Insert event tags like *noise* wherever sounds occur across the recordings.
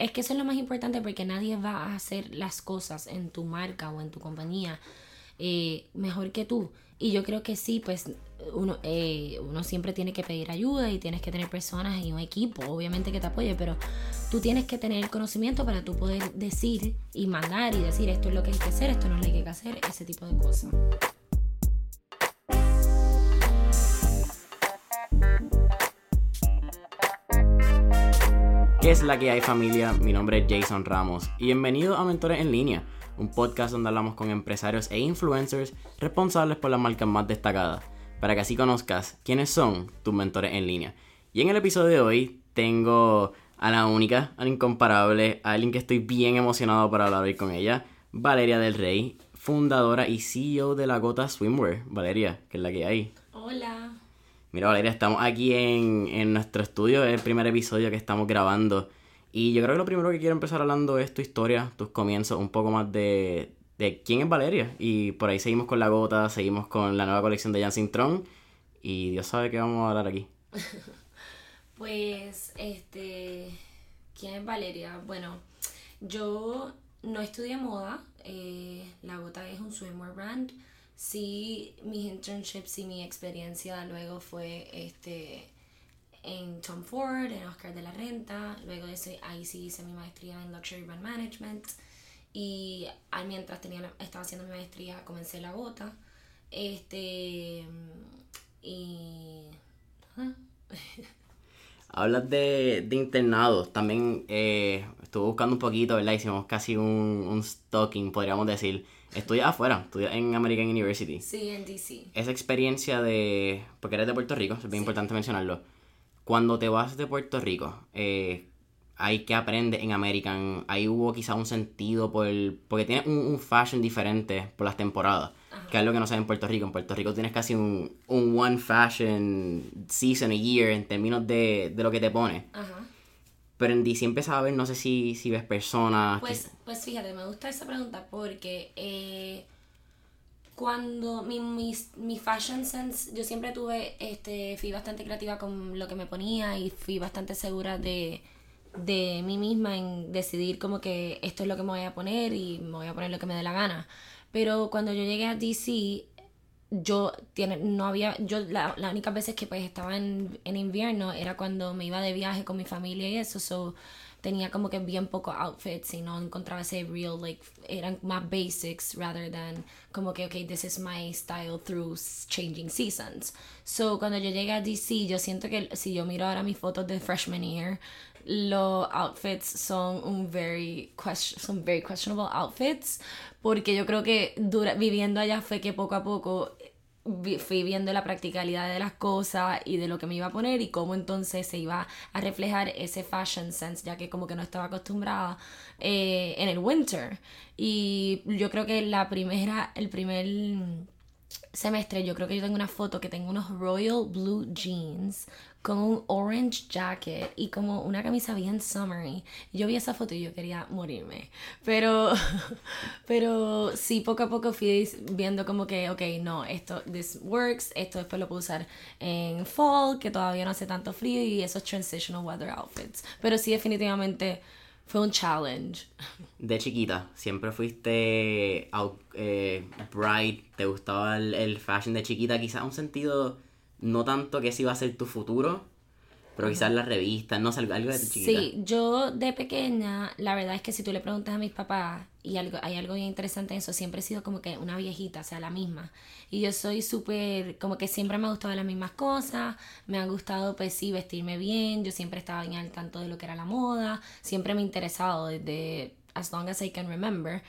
Es que eso es lo más importante porque nadie va a hacer las cosas en tu marca o en tu compañía eh, mejor que tú. Y yo creo que sí, pues uno, eh, uno siempre tiene que pedir ayuda y tienes que tener personas y un equipo, obviamente que te apoye, pero tú tienes que tener el conocimiento para tú poder decir y mandar y decir esto es lo que hay que hacer, esto no es lo que hay que hacer, ese tipo de cosas. ¿Qué es la que hay familia? Mi nombre es Jason Ramos y bienvenido a Mentores en Línea, un podcast donde hablamos con empresarios e influencers responsables por las marcas más destacadas, para que así conozcas quiénes son tus mentores en línea. Y en el episodio de hoy tengo a la única, a la incomparable, a alguien que estoy bien emocionado para hablar hoy con ella, Valeria del Rey, fundadora y CEO de la Gota Swimwear. Valeria, que es la que hay. Hola. Mira, Valeria, estamos aquí en, en nuestro estudio, es el primer episodio que estamos grabando. Y yo creo que lo primero que quiero empezar hablando es tu historia, tus comienzos, un poco más de, de quién es Valeria. Y por ahí seguimos con la gota, seguimos con la nueva colección de Jan Tron. Y Dios sabe qué vamos a hablar aquí. *laughs* Pues, este, ¿quién es Valeria? Bueno, yo no estudié moda, eh, La Gota es un swimwear brand. Sí, mis internships y mi experiencia luego fue este en Tom Ford, en Oscar de la Renta. Luego de eso, ahí sí hice mi maestría en Luxury Brand Management. Y ahí mientras tenía, estaba haciendo mi maestría, comencé la gota. Este. Y. *laughs* Hablas de, de internados. También eh, estuve buscando un poquito, ¿verdad? Hicimos casi un, un stalking, podríamos decir. Estudias afuera, estudias en American University. Sí, en DC. Esa experiencia de. Porque eres de Puerto Rico, es bien importante mencionarlo. Cuando te vas de Puerto Rico, eh, hay que aprender en American. Ahí hubo quizá un sentido por porque tienes un, un fashion diferente por las temporadas. Que es algo que no sabes en Puerto Rico. En Puerto Rico tienes casi un, un one fashion season a year en términos de, de lo que te pone. Ajá. Pero en DC empiezas a ver, no sé si, si ves personas. Pues, pues fíjate, me gusta esa pregunta porque eh, cuando mi, mi, mi fashion sense, yo siempre tuve, este, fui bastante creativa con lo que me ponía y fui bastante segura de, de mí misma en decidir como que esto es lo que me voy a poner y me voy a poner lo que me dé la gana. Pero cuando yo llegué a DC, yo tiene, no había, yo la, las únicas veces que pues estaba en, en invierno era cuando me iba de viaje con mi familia y eso, so tenía como que bien pocos outfits y no encontraba ese real, like, eran más basics rather than como que, okay, this is my style through changing seasons. So cuando yo llegué a DC, yo siento que si yo miro ahora mis fotos de freshman year, los outfits son un very, question, son very questionable outfits porque yo creo que dura, viviendo allá fue que poco a poco fui viendo la practicalidad de las cosas y de lo que me iba a poner y cómo entonces se iba a reflejar ese fashion sense, ya que como que no estaba acostumbrada eh, en el winter. Y yo creo que la primera, el primer semestre, yo creo que yo tengo una foto que tengo unos royal blue jeans con un orange jacket y como una camisa bien summery. Yo vi esa foto y yo quería morirme. Pero, *laughs* pero sí, poco a poco fui viendo como que, ok, no, esto, this works, esto después lo puedo usar en fall, que todavía no hace tanto frío y esos transitional weather outfits. Pero sí, definitivamente fue un challenge. De chiquita, siempre fuiste out- eh, bright, te gustaba el, el fashion de chiquita, quizás un sentido no tanto que ese iba a ser tu futuro, pero quizás las revistas, no sé, algo algo de tu chiquita. Sí, yo de pequeña, la verdad es que si tú le preguntas a mis papás, y hay algo bien interesante en eso, siempre he sido como que una viejita, o sea, la misma. Y yo soy súper, como que siempre me ha gustado las mismas cosas, me ha gustado, pues sí, vestirme bien, yo siempre estaba bien al tanto de lo que era la moda, siempre me ha interesado desde as long as I can remember.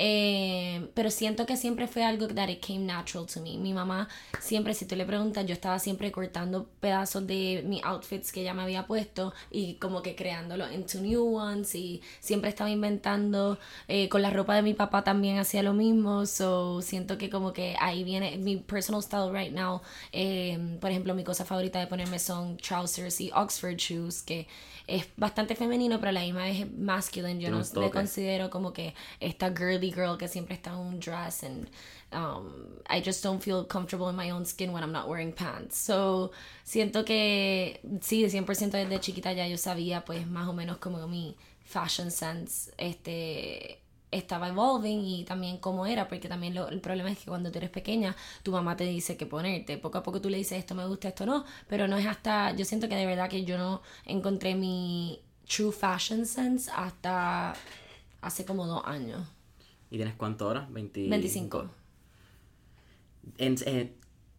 Eh, pero siento que siempre fue algo that it came natural to me. Mi mamá siempre, si tú le preguntas, yo estaba siempre cortando pedazos de mis outfits que ella me había puesto y como que creándolo into new ones y siempre estaba inventando. Eh, con la ropa de mi papá también hacía lo mismo. So siento que como que ahí viene mi personal style right now. Eh, por ejemplo, mi cosa favorita de ponerme son trousers y Oxford shoes que es bastante femenino, pero a la misma vez es masculine. Yo no un le considero como que esta girly girl que siempre está en un dress and um, I just don't feel comfortable in my own skin when I'm not wearing pants. So, siento que sí, de 100% desde chiquita ya yo sabía pues más o menos como mi fashion sense este estaba evolving y también cómo era, porque también lo- el problema es que cuando tú eres pequeña, tu mamá te dice qué ponerte. Poco a poco tú le dices esto me gusta, esto no, pero no es hasta, yo siento que de verdad que yo no encontré mi true fashion sense hasta hace como dos años. ¿Y tienes cuánto ahora? 20 25. En- eh,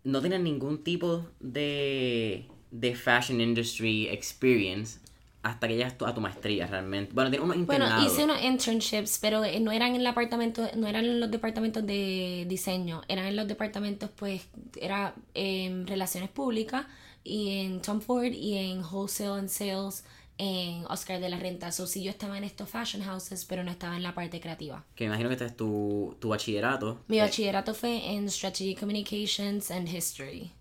no tienes ningún tipo de, de fashion industry experience hasta que llegas a tu maestría realmente. Bueno, tienes unos Bueno, internados. hice unos internships, pero eh, no eran en el apartamento, no eran en los departamentos de diseño, eran en los departamentos, pues, era en relaciones públicas y en Tom Ford y en wholesale and sales en Oscar de la Renta. So, sí, yo estaba en estos fashion houses, pero no estaba en la parte creativa. Que me imagino que este es tu, tu bachillerato. Mi Eh, bachillerato fue en Strategic Communications and History.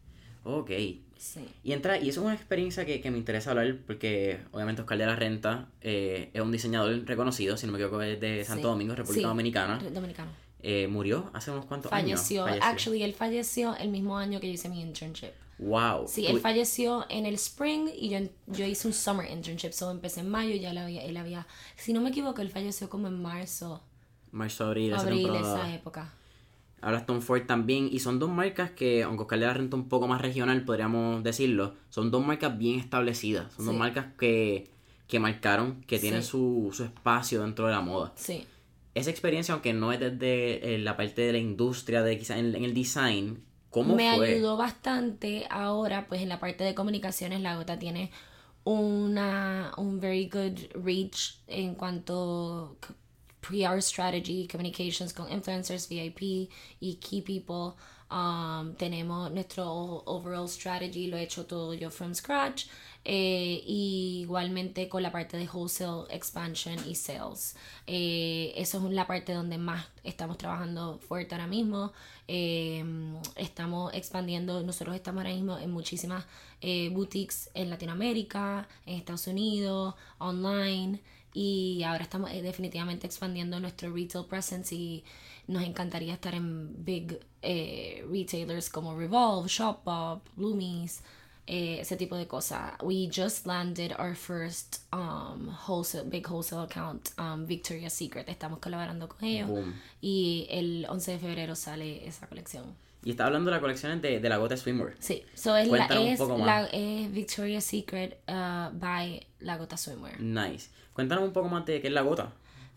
Ok. Sí. Y entra, y eso es una experiencia que, que me interesa hablar porque obviamente Oscar de la Renta eh, es un diseñador reconocido, si no me equivoco, es de Santo Sí. Domingo, República Sí, Dominicana. Dominicano. Eh, murió hace unos cuantos Falleció. años. Actually, él falleció el mismo año que yo hice mi internship. Wow. Sí, él falleció en el spring y yo, yo hice un summer internship, so empecé en mayo y ya él había, él había, si no me equivoco, él falleció como en marzo, Marzo, abril, esa abril, temporada. esa época. Habla Tom Ford también. Y son dos marcas que, aunque Oscar de la Renta un poco más regional, podríamos decirlo, son dos marcas bien establecidas. Son dos marcas que, que marcaron, que tienen Sí. su, su espacio dentro de la moda. Sí, Esa experiencia, aunque no es desde eh, la parte de la industria, de quizás en, en el design, ¿cómo me fue? ayudó bastante ahora, pues en la parte de comunicaciones, la gota tiene una, un very good reach en cuanto PR strategy, communications con influencers, VIP y key people. Um, tenemos nuestro overall strategy, lo he hecho todo yo from scratch. Eh, y igualmente con la parte de wholesale expansion y sales. Eh, eso es la parte donde más estamos trabajando fuerte ahora mismo. Eh, estamos expandiendo, nosotros estamos ahora mismo en muchísimas eh, boutiques en Latinoamérica, en Estados Unidos, online. Y ahora estamos eh, definitivamente expandiendo nuestro retail presence y nos encantaría estar en big eh, retailers como Revolve, Shopbop, Bloomies, eh, ese tipo de cosas. We just landed our first um, wholesale, big wholesale account, um, Victoria's Secret. Estamos colaborando con ellos Boom. y el 11 de febrero sale esa colección. Y está hablando de las colecciones de, de la gota Swimwear. Sí, so es, la, un es, poco más. la, es Victoria's Secret uh, by La Gota Swimwear. Nice. Cuéntanos un poco más de qué es la gota.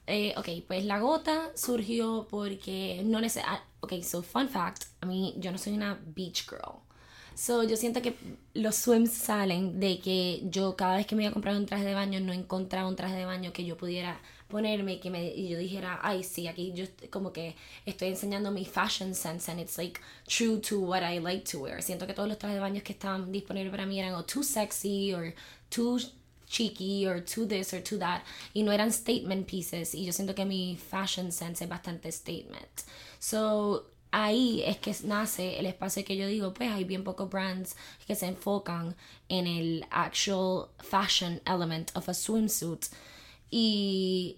Eh, ok, pues la gota surgió porque no necesariamente. Ok, so fun fact: a mí, yo no soy una beach girl. So yo siento que los swims salen de que yo cada vez que me iba a comprar un traje de baño no encontraba un traje de baño que yo pudiera ponerme que me, y yo dijera, ay, sí, aquí yo como que estoy enseñando mi fashion sense and it's like true to what I like to wear. Siento que todos los trajes de baño que estaban disponibles para mí eran o too sexy or too cheeky or to this or to that y no eran statement pieces y yo siento que mi fashion sense es bastante statement so ahí es que nace el espacio que yo digo pues hay bien pocos brands que se enfocan en el actual fashion element of a swimsuit y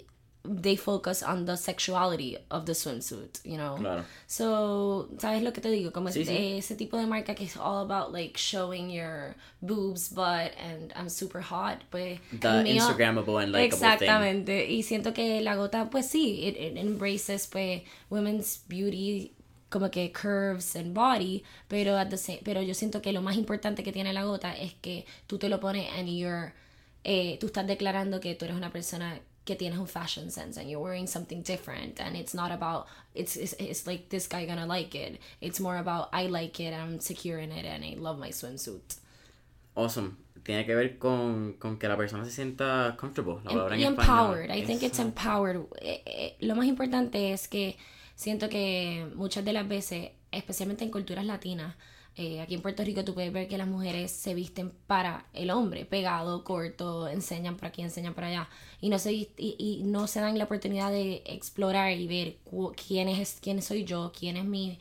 they focus on the sexuality of the swimsuit you know Claro. So, ¿sabes lo que te digo? Como Sí, es- sí. ese tipo de marca que es all about like showing your boobs, butt, and I'm super hot, pues. The mío- Instagrammable and likeable thing. Exactamente. Y siento que la gota, pues sí, it, it embraces pues women's beauty como que curves and body, pero at the same, pero yo siento que lo más importante que tiene la gota es que tú te lo pones and you're eh, tú estás declarando que tú eres una persona que tienes un fashion sense and you're wearing something different and it's not about it's, it's it's like this guy gonna like it it's more about I like it I'm secure in it and I love my swimsuit Awesome. Tiene que ver con, con que la persona se sienta comfortable. La palabra en y español. empowered I think it's empowered Eh, eh, lo más importante es que siento que muchas de las veces especialmente en culturas latinas eh, aquí en Puerto Rico tú puedes ver que las mujeres se visten para el hombre, pegado, corto, enseñan por aquí, enseñan por allá, y no se, y, y no se dan la oportunidad de explorar y ver quién es, quién soy yo, quién es mi,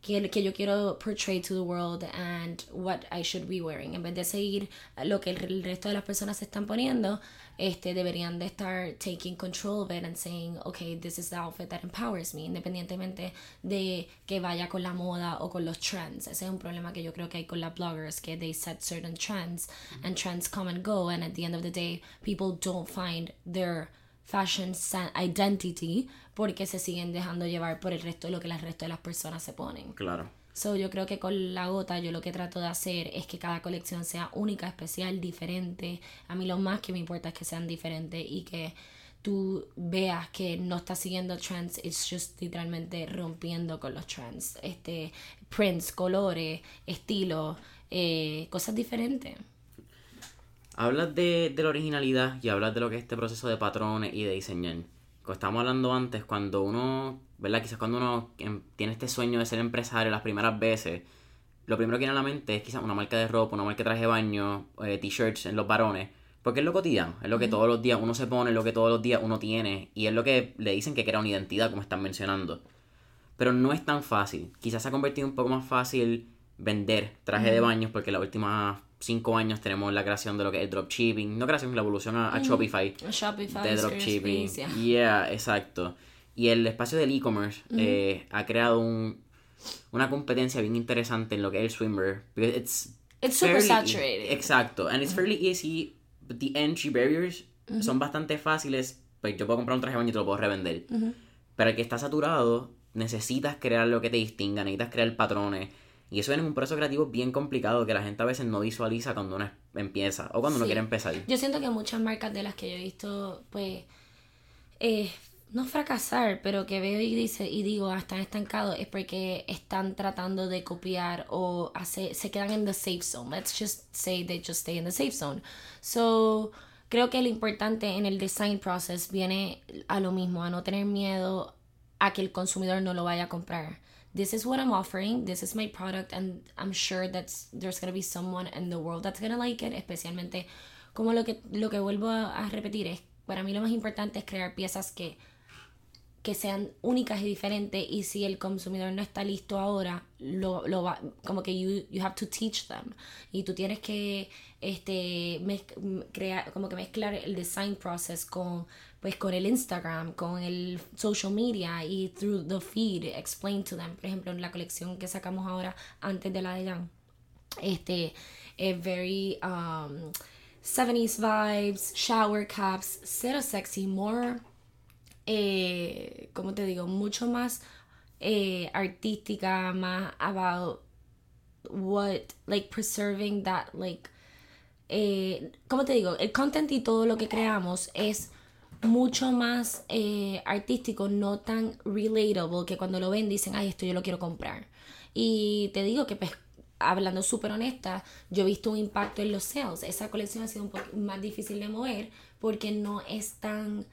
que, que yo quiero portray to the world and what I should be wearing. En vez de seguir lo que el, el resto de las personas se están poniendo, este, deberían de estar taking control of it and saying, okay, this is the outfit that empowers me, independientemente de que vaya con la moda o con los trends. Ese es un problema que yo creo que hay con las bloggers, que they set certain trends and trends come and go and at the end of the day, people don't find their fashion identity porque se siguen dejando llevar por el resto de lo que el resto de las personas se ponen. Claro. So, yo creo que con la gota yo lo que trato de hacer es que cada colección sea única, especial, diferente. A mí lo más que me importa es que sean diferentes y que tú veas que no estás siguiendo trends, it's just literalmente rompiendo con los trends. Este, prints, colores, estilos, eh, cosas diferentes. Hablas de, de la originalidad y hablas de lo que es este proceso de patrones y de diseñar. Como estábamos hablando antes, cuando uno, ¿verdad? Quizás cuando uno em, tiene este sueño de ser empresario las primeras veces, lo primero que viene a la mente es quizás una marca de ropa, una marca de traje de baño, eh, t-shirts en los varones. Porque es lo cotidiano, es lo que todos los días uno se pone, es lo que todos los días uno tiene. Y es lo que le dicen que crea una identidad, como están mencionando. Pero no es tan fácil. Quizás se ha convertido un poco más fácil vender traje de baños porque las últimas cinco años tenemos la creación de lo que es el dropshipping. No creación, la evolución a, a Shopify Shopify, de dropshipping. Yeah, exacto. Y el espacio del e-commerce eh, ha creado un, una competencia bien interesante en lo que es el swimwear. Because It's, It's super fairly- saturated. Exacto. And it's fairly easy. But the entry barriers son bastante fáciles. Pues yo puedo comprar un traje de baño y te lo puedo revender. Pero el que está saturado, necesitas crear lo que te distinga, necesitas crear patrones. Y eso es un proceso creativo bien complicado que la gente a veces no visualiza cuando uno empieza o cuando uno Sí. quiere empezar. Yo siento que muchas marcas de las que yo he visto, pues, eh, no fracasar, pero que veo y dice y digo, ah, están estancados, es porque están tratando de copiar o hacer, se quedan en the safe zone. Let's just say they just stay in the safe zone. So, creo que lo importante en el design process viene a lo mismo, a no tener miedo a que el consumidor no lo vaya a comprar. This is what I'm offering, this is my product, and I'm sure that there's gonna be someone in the world that's gonna like it, especialmente como lo que, lo que vuelvo a, a repetir es, para mí lo más importante es crear piezas que, que sean únicas y diferentes y si el consumidor no está listo ahora, lo, lo va, como que you, you have to teach them y tú tienes que este, crear, como que mezclar el design process con pues con el Instagram, con el social media y through the feed, explain to them. Por ejemplo, en la colección que sacamos ahora antes de la de Jan, este es very um, 70s vibes, shower caps, cero sexy, more eh, ¿cómo te digo? Mucho más eh, artística, más about what, like preserving that, like, eh, ¿cómo te digo? El content y todo lo que creamos es mucho más eh, artístico, no tan relatable, que cuando lo ven dicen, ay, esto yo lo quiero comprar. Y te digo que, pues, hablando súper honesta, yo he visto un impacto en los sales. Esa colección ha sido un poco más difícil de mover porque no es tan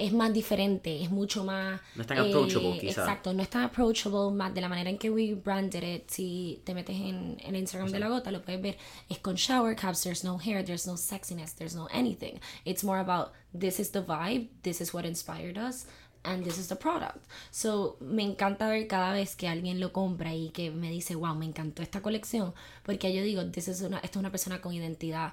es más diferente, es mucho más... eh, No es tan approachable, quizá. Exacto, no es tan approachable, más de la manera en que we branded it. Si te metes en el Instagram de la gota, lo puedes ver. Es con shower caps, there's no hair, there's no sexiness, there's no anything. It's more about this is the vibe, this is what inspired us, and this is the product. So, me encanta ver cada vez que alguien lo compra y que me dice, wow, me encantó esta colección, porque yo digo, this is una, esta es una persona con identidad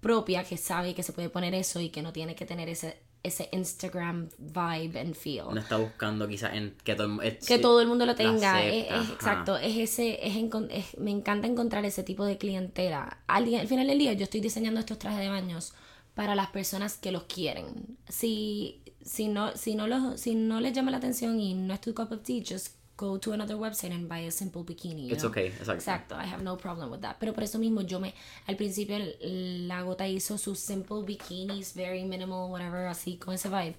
propia que sabe que se puede poner eso y que no tiene que tener ese, ese Instagram vibe and feel. No está buscando quizás en que todo, el que todo el mundo lo tenga. Es- es- exacto, es ese, es, es- me encanta encontrar ese tipo de clientela. Al, día- al final del día yo estoy diseñando estos trajes de baños para las personas que los quieren. Si, si, no, si, no, los, si no les llama la atención y no es tu cup of tea, just go to another website and buy a simple bikini. It's know? okay, exacto. Exacto, I have no problem with that. Pero por eso mismo yo me, al principio la gota hizo sus simple bikinis, very minimal, whatever, así con ese vibe.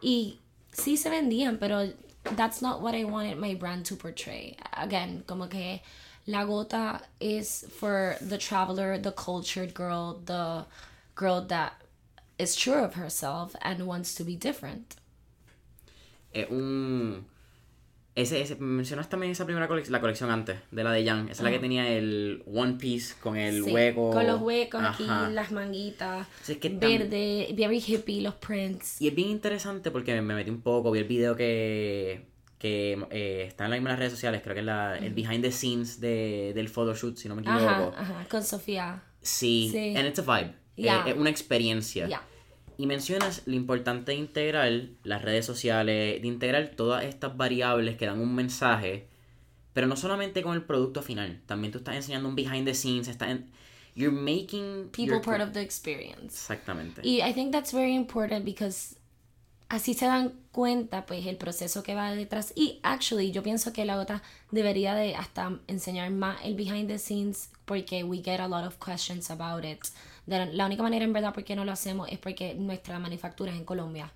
Y sí se vendían, pero that's not what I wanted my brand to portray. Again, como que la gota is for the traveler, the cultured girl, the girl that is sure of herself and wants to be different. Es un... Ese, ese, mencionas también esa primera colección, la colección antes, de la de Jan. Esa es la que tenía el One Piece con el Sí, hueco. Con los huecos Ajá. aquí, las manguitas, Sí, es que tan- verde, very hippie, los prints. Y es bien interesante porque me metí un poco, vi el video que, que eh, está en las mismas redes sociales, creo que es la, el behind the scenes de, del photoshoot, si no me equivoco. Ajá, ajá, con Sofía. Sí, Sí. and it's a vibe. Yeah. Eh, es una experiencia. Ya. Y mencionas lo importante de integrar las redes sociales, de integrar todas estas variables que dan un mensaje, pero no solamente con el producto final, también tú estás enseñando un behind the scenes, estás en, you're making People your- part of the experience. Exactamente. Y I think that's very important because así se dan cuenta pues el proceso que va detrás y actually yo pienso que la gota debería de hasta enseñar más el behind the scenes porque we get a lot of questions about it la única manera en verdad por qué no lo hacemos es porque nuestra manufactura es en Colombia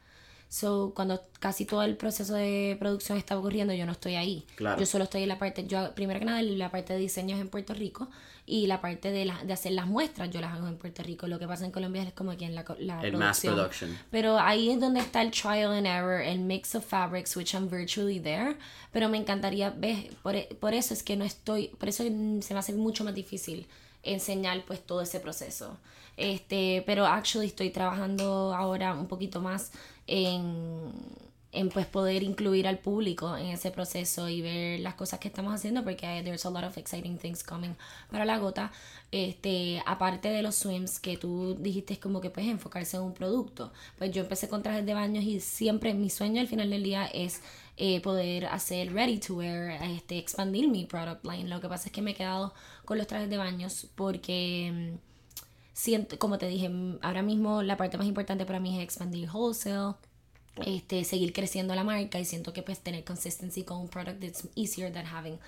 So, cuando casi todo el proceso de producción está ocurriendo, yo no estoy ahí. Yo solo estoy en la parte, yo primero que nada, la parte de diseño es en Puerto Rico y la parte de, la, de hacer las muestras yo las hago en Puerto Rico. Lo que pasa en Colombia es como aquí en la, la el Mass production. Pero ahí es donde está el trial and error, el mix of fabrics, which I'm virtually there. Pero me encantaría ver, por, por eso es que no estoy, por eso se me hace mucho más difícil enseñar pues todo ese proceso. Este, pero actually estoy trabajando ahora un poquito más en, en pues poder incluir al público en ese proceso y ver las cosas que estamos haciendo porque there's a lot of exciting things coming para la gota este aparte de los swims que tú dijiste como que puedes enfocarse en un producto pues yo empecé con trajes de baños y siempre mi sueño al final del día es eh, poder hacer ready to wear este expandir mi product line lo que pasa es que me he quedado con los trajes de baños porque mm, siento, como te dije, ahora mismo la parte más importante para mí es expandir wholesale, este, seguir creciendo la marca y siento que pues tener consistency con un product it's easier than having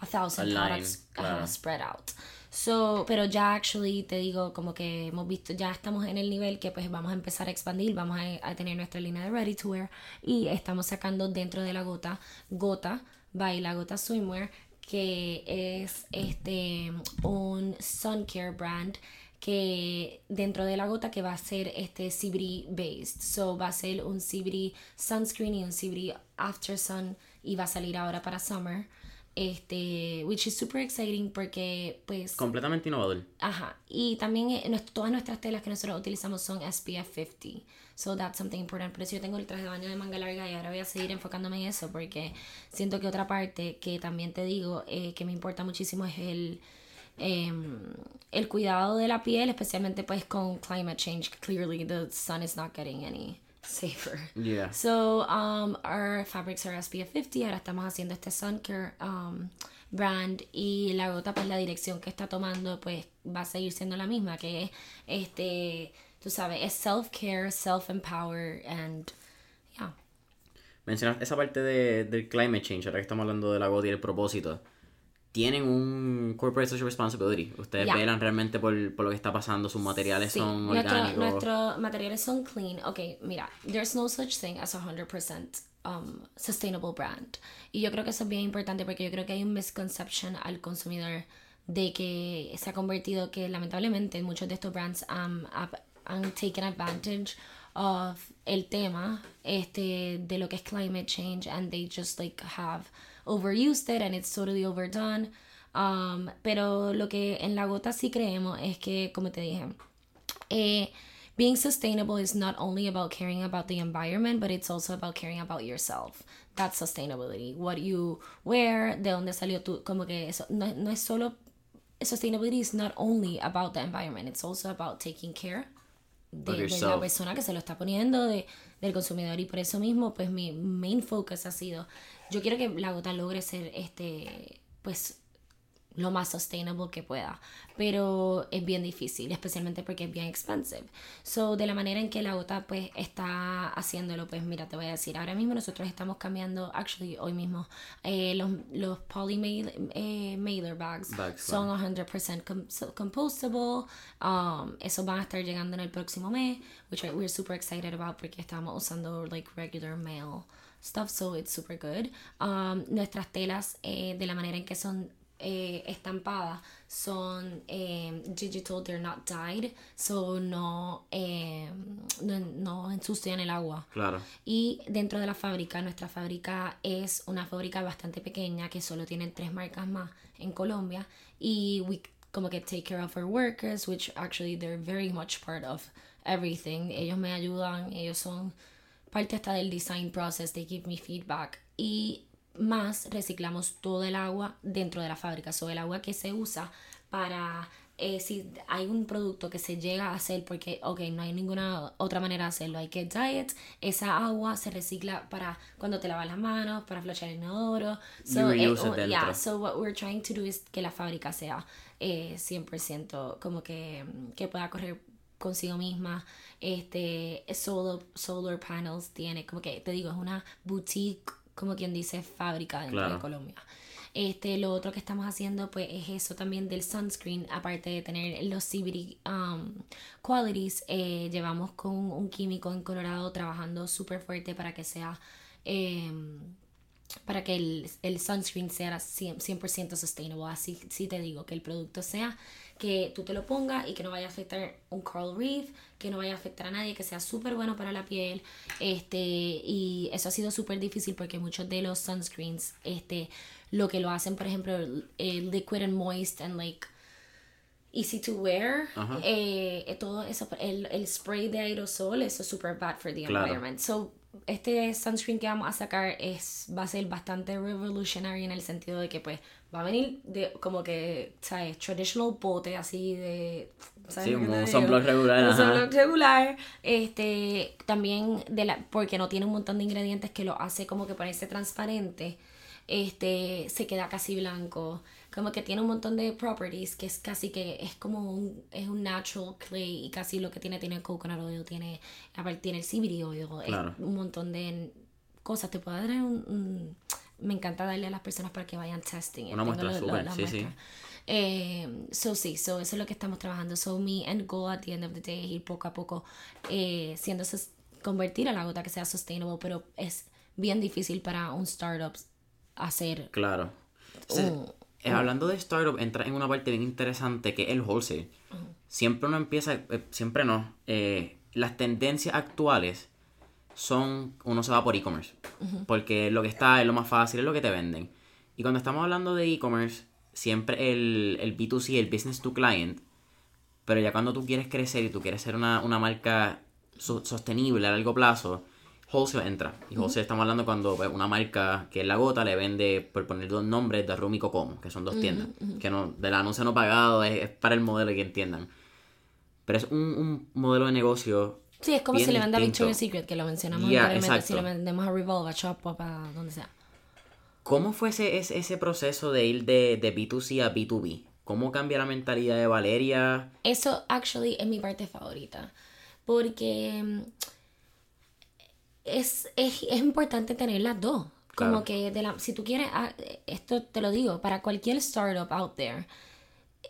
a thousand products spread out. So, pero ya actually te digo como que hemos visto, ya estamos en el nivel que pues vamos a empezar a expandir, vamos a, tener nuestra línea de ready to wear y estamos sacando dentro de la gota, gota, by la gota swimwear, que es este un sun care brand que dentro de la gota que va a ser este CBD based. So va a ser un CBD sunscreen y un CBD after sun y va a salir ahora para summer. Este, which is super exciting porque pues completamente innovador. Ajá, y también eh, todas nuestras telas que nosotros utilizamos son SPF 50. So that's something important. Por eso yo tengo el traje de baño de manga larga y ahora voy a seguir enfocándome en eso porque siento que otra parte que también te digo eh, que me importa muchísimo es el Em, el cuidado de la piel, especialmente pues con climate change. Clearly the sun is not getting any safer. Yeah. So um, our fabrics are SPF 50. Ahora estamos haciendo este sun care um, brand y la gota pues la dirección que está tomando pues va a seguir siendo la misma que es este tú sabes es self care, self empower and yeah. Mencionaste esa parte de, del climate change ahora que estamos hablando de la gota y el propósito tienen un corporate social responsibility. Ustedes velan realmente por, por, lo que está pasando, sus materiales son orgánicos. Nuestros materiales son clean. Ok, mira, there's no such thing as a 100% um, sustainable brand. Y yo creo que eso es bien importante porque yo creo que hay un misconception al consumidor de que se ha convertido que lamentablemente muchos de estos brands um, han taken advantage of el tema este de lo que es climate change and they just like have overused it and it's totally overdone. Um, pero lo que en la gota sí creemos es que, como te dije, eh, being sustainable is not only about caring about the environment, but it's also about caring about yourself. That's sustainability. What you wear, de dónde salió tú, como que eso no, no es solo. Sustainability is not only about the environment, it's also about taking care de, de, la persona que se lo está poniendo, de, del consumidor. Y por eso mismo, pues mi main focus ha sido yo quiero que la gota logre ser este, pues lo más sustainable que pueda, pero es bien difícil, especialmente porque es bien expensive. So, de la manera en que la gota pues está haciéndolo, pues mira, te voy a decir, ahora mismo nosotros estamos cambiando, actually hoy mismo, eh, los, los poly eh, mailer bags, son 100% compostable, um, esos van a estar llegando en el próximo mes, which we're super excited about porque estamos usando like regular mail stuff, so it's super good. Um, nuestras telas, eh, de la manera en que son eh, estampadas, son eh, digital, they're not dyed, so no, no, no, ensucian el agua. Claro. Y dentro de la fábrica, nuestra fábrica es una fábrica bastante pequeña que solo tiene tres marcas más en Colombia y we como que take care of our workers, which actually they're very much part of everything. Ellos me ayudan, ellos son parte está del design process, they give me feedback. Y más reciclamos todo el agua dentro de la fábrica, so el agua que se usa para eh, si hay un producto que se llega a hacer porque, ok, no hay ninguna otra manera de hacerlo, hay que diet, esa agua se recicla para cuando te lavas las manos, para flochar el inodoro. So, eh, yeah, so what we're trying to do is que la fábrica sea eh, 100% como que, que pueda correr consigo misma. Este, solar, solar panels tiene, como que te digo, es una boutique, como quien dice, fábrica dentro de Colombia. Este, lo otro que estamos haciendo pues es eso también del sunscreen, aparte de tener los CBD um, qualities, eh, llevamos con un químico en Colorado trabajando súper fuerte para que sea... Em, para que el, el sunscreen sea 100%, sustainable. Así sí te digo, que el producto sea que tú te lo pongas y que no vaya a afectar un coral reef, que no vaya a afectar a nadie, que sea súper bueno para la piel. Este, y eso ha sido súper difícil porque muchos de los sunscreens, este, lo que lo hacen, por ejemplo, el liquid and moist and like easy to wear, eh, todo eso, el, el, spray de aerosol, eso es super bad for the environment. So, este sunscreen que vamos a sacar es, va a ser bastante revolutionary en el sentido de que pues va a venir de como que, ¿sabes? Traditional pote así de... ¿sabes sí, un sunblock regular. Un sunblock regular. Este, también de la, porque no tiene un montón de ingredientes que lo hace como que parece transparente. Este, se queda casi blanco como que tiene un montón de properties que es casi que es como un, es un natural clay y casi lo que tiene tiene coconut oil, tiene, aparte tiene el CBD oil, un montón de cosas. Te puedo dar un, me encanta darle a las personas para que vayan testing. Una muestra súper, sí, sí. Eh, so sí, so eso es lo que estamos trabajando. So mi end goal at the end of the day es ir poco a poco eh, siendo convertir a la gota que sea sustainable, pero es bien difícil para un startup hacer. Claro. Eh, hablando de startup, entra en una parte bien interesante que es el wholesale. Siempre uno empieza, eh, siempre no. Eh, las tendencias actuales son, uno se va por e-commerce. Porque lo que está es lo más fácil, es lo que te venden. Y cuando estamos hablando de e-commerce, siempre el, el B2C, el business to client, pero ya cuando tú quieres crecer y tú quieres ser una, una marca sostenible a largo plazo, wholesale entra. Y wholesale estamos hablando cuando pues, una marca que es la gota le vende, por poner dos nombres, de Rumi y Cocomo, que son dos tiendas. Que no, del anuncio no pagado es, para el modelo que entiendan. Pero es un, un modelo de negocio. Sí, es como si le vende a Victoria's Secret, que lo mencionamos anteriormente, si le vendemos a Revolve, a Shop, a donde sea. ¿Cómo fue ese, ese, proceso de ir de, de B2C a B2B? ¿Cómo cambia la mentalidad de Valeria? Eso, actually, es mi parte favorita. Porque es, es, es importante tener las dos. Como que de la, si tú quieres, ah, esto te lo digo, para cualquier startup out there,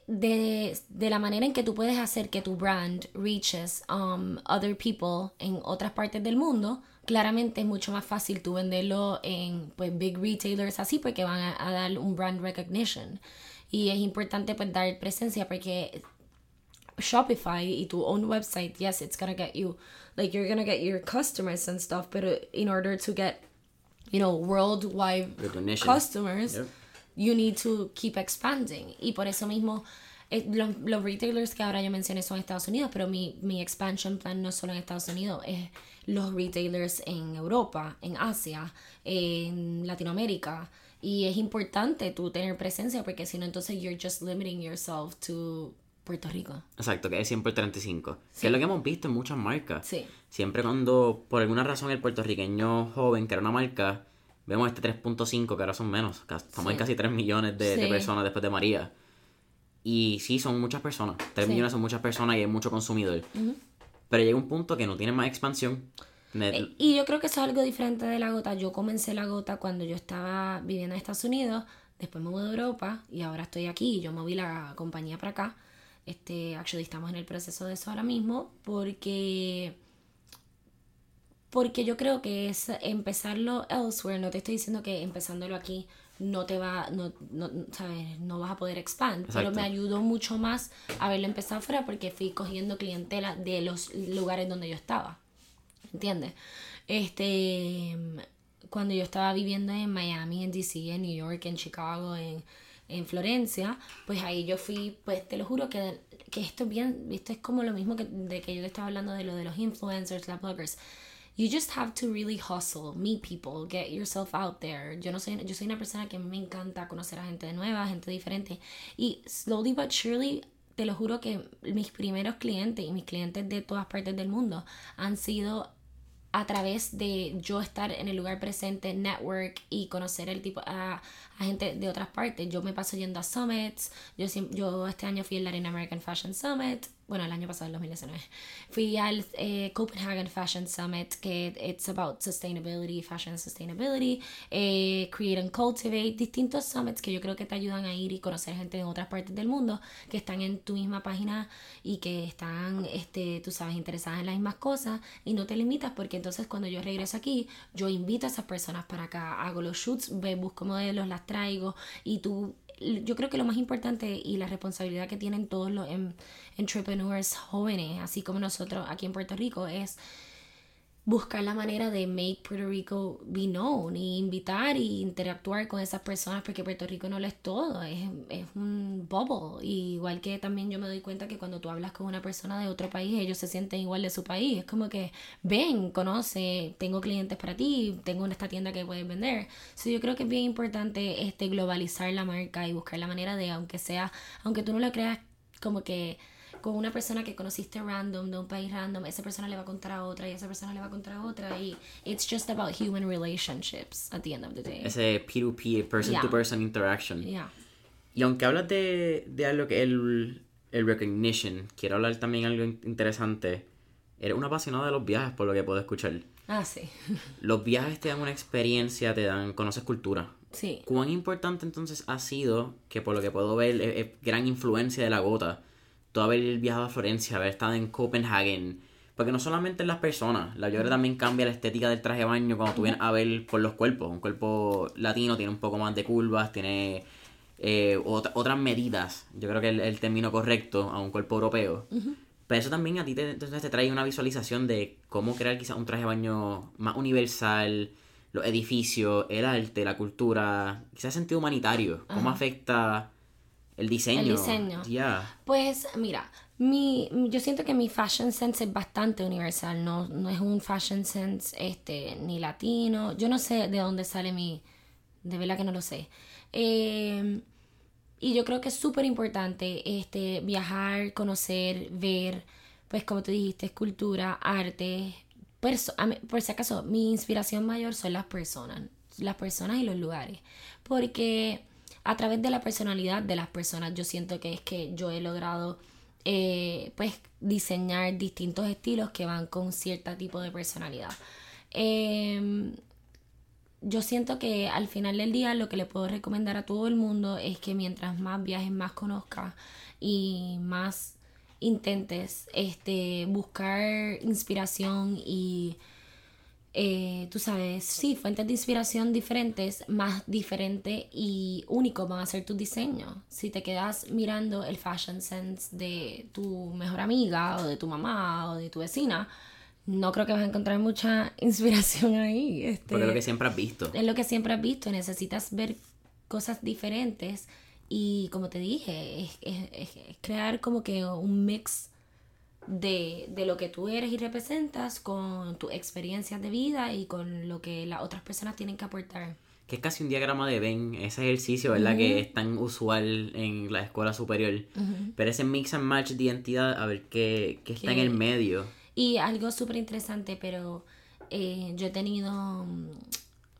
de, de, la manera en que tú puedes hacer que tu brand reaches um, other people en otras partes del mundo, claramente es mucho más fácil tú venderlo en pues big retailers así porque van a, a dar un brand recognition. Y es importante pues dar presencia porque Shopify y tu own website, yes, it's gonna get you like you're gonna get your customers and stuff, but in order to get you know worldwide customers, you need to keep expanding. Y por eso mismo eh, los, los, retailers que ahora yo mencioné son Estados Unidos, pero mi, mi expansion plan no es solo en Estados Unidos, es los retailers en Europa, en Asia, en Latinoamérica. Y es importante tú tener presencia porque si no, entonces you're just limiting yourself to Puerto Rico. Exacto, que es siempre el 35. Que es lo que hemos visto en muchas marcas. Siempre cuando, por alguna razón, el puertorriqueño joven, que era una marca, vemos este 3.5, que ahora son menos. Estamos en casi 3 millones de, personas después de María. Y sí, son muchas personas. 3 millones son muchas personas y hay mucho consumidor. Pero llega un punto que no tiene más expansión. Eh, y yo creo que eso es algo diferente de la gota. Yo comencé la gota cuando yo estaba viviendo en Estados Unidos, después me mudé a Europa y ahora estoy aquí yo moví la compañía para acá. Este, actually estamos en el proceso de eso ahora mismo porque porque yo creo que es empezarlo elsewhere, no te estoy diciendo que empezándolo aquí no te va, no, no, ¿sabes? no vas a poder expandir, pero me ayudó mucho más haberlo empezado fuera porque fui cogiendo clientela de los lugares donde yo estaba, ¿entiendes? Este, cuando yo estaba viviendo en Miami, en DC, en New York, en Chicago, en en Florencia, pues ahí yo fui, pues te lo juro que, que esto es bien, esto es como lo mismo que de que yo te estaba hablando de lo de los influencers, las bloggers. You just have to really hustle, meet people, get yourself out there. Yo no soy, yo soy una persona que me encanta conocer a gente nueva, gente diferente. Y slowly but surely, te lo juro que mis primeros clientes y mis clientes de todas partes del mundo han sido a través de yo estar en el lugar presente, network y conocer el tipo a, gente de otras partes. Yo me paso yendo a summits. Yo, yo este año fui al Latin American Fashion Summit bueno, el año pasado, el 2019, fui al eh, Copenhagen Fashion Summit, que it's about sustainability, fashion sustainability, eh, create and cultivate, distintos summits que yo creo que te ayudan a ir y conocer gente de otras partes del mundo que están en tu misma página y que están, este, tú sabes, interesadas en las mismas cosas y no te limitas porque entonces cuando yo regreso aquí, yo invito a esas personas para acá, hago los shoots, busco modelos, las traigo y tú yo creo que lo más importante y la responsabilidad que tienen todos los em, entrepreneurs jóvenes, así como nosotros aquí en Puerto Rico, es buscar la manera de make Puerto Rico be known y invitar y interactuar con esas personas porque Puerto Rico no lo es todo, es, es un bubble. igual que también yo me doy cuenta que cuando tú hablas con una persona de otro país, ellos se sienten igual de su país. Es como que ven, conoce, tengo clientes para ti, tengo esta tienda que puedes vender. So, yo creo que es bien importante este globalizar la marca y buscar la manera de, aunque sea, aunque tú no lo creas, como que con una persona que conociste random, de un país random, esa persona le va a contar a otra y esa persona le va a contar a otra y it's just about human relationships at the end of the day. Ese P2P, person to person interaction. Y aunque hablas de, de algo que el, el recognition, quiero hablar también algo interesante. Eres una apasionada de los viajes, por lo que puedo escuchar. Ah, sí. *laughs* los viajes te dan una experiencia, te dan, conoces cultura. Sí. ¿Cuán importante entonces ha sido, que por lo que puedo ver es gran influencia de la gota, haber viajado a Florencia, haber estado en Copenhagen. Porque no solamente las personas, la yoga también cambia la estética del traje de baño cuando tú vienes a ver por los cuerpos. Un cuerpo latino tiene un poco más de curvas, tiene eh, otras medidas. Yo creo que es el, término correcto a un cuerpo europeo. Pero eso también a ti te, entonces te trae una visualización de cómo crear quizás un traje de baño más universal, los edificios, el arte, la cultura, quizás sentido humanitario. ¿Cómo afecta el diseño. El diseño. Pues mira, mi, yo siento que mi fashion sense es bastante universal, no, no es un fashion sense este, ni latino. Yo no sé de dónde sale mi... De verdad que no lo sé. Eh, y yo creo que es súper importante este, viajar, conocer, ver, pues como tú dijiste, escultura, arte. por si acaso, mi inspiración mayor son las personas, las personas y los lugares. Porque a través de la personalidad de las personas. Yo siento que es que yo he logrado eh, pues diseñar distintos estilos que van con cierto tipo de personalidad. Em, yo siento que al final del día lo que le puedo recomendar a todo el mundo es que mientras más viajes, más conozcas y más intentes este, buscar inspiración y eh, tú sabes, sí, fuentes de inspiración diferentes, más diferentes y únicos van a ser tus diseños. Si te quedas mirando el fashion sense de tu mejor amiga o de tu mamá o de tu vecina, no creo que vas a encontrar mucha *laughs* inspiración ahí. Este, Porque es lo que siempre has visto. Es lo que siempre has visto, necesitas ver cosas diferentes y como te dije, es crear como que un mix de, de, lo que tú eres y representas con tus experiencias de vida y con lo que las otras personas tienen que aportar. Que es casi un diagrama de Venn, ese ejercicio, ¿verdad? Que es tan usual en la escuela superior. Pero ese mix and match de identidad, a ver qué, qué está en el medio. Y algo súper interesante, pero eh, yo he tenido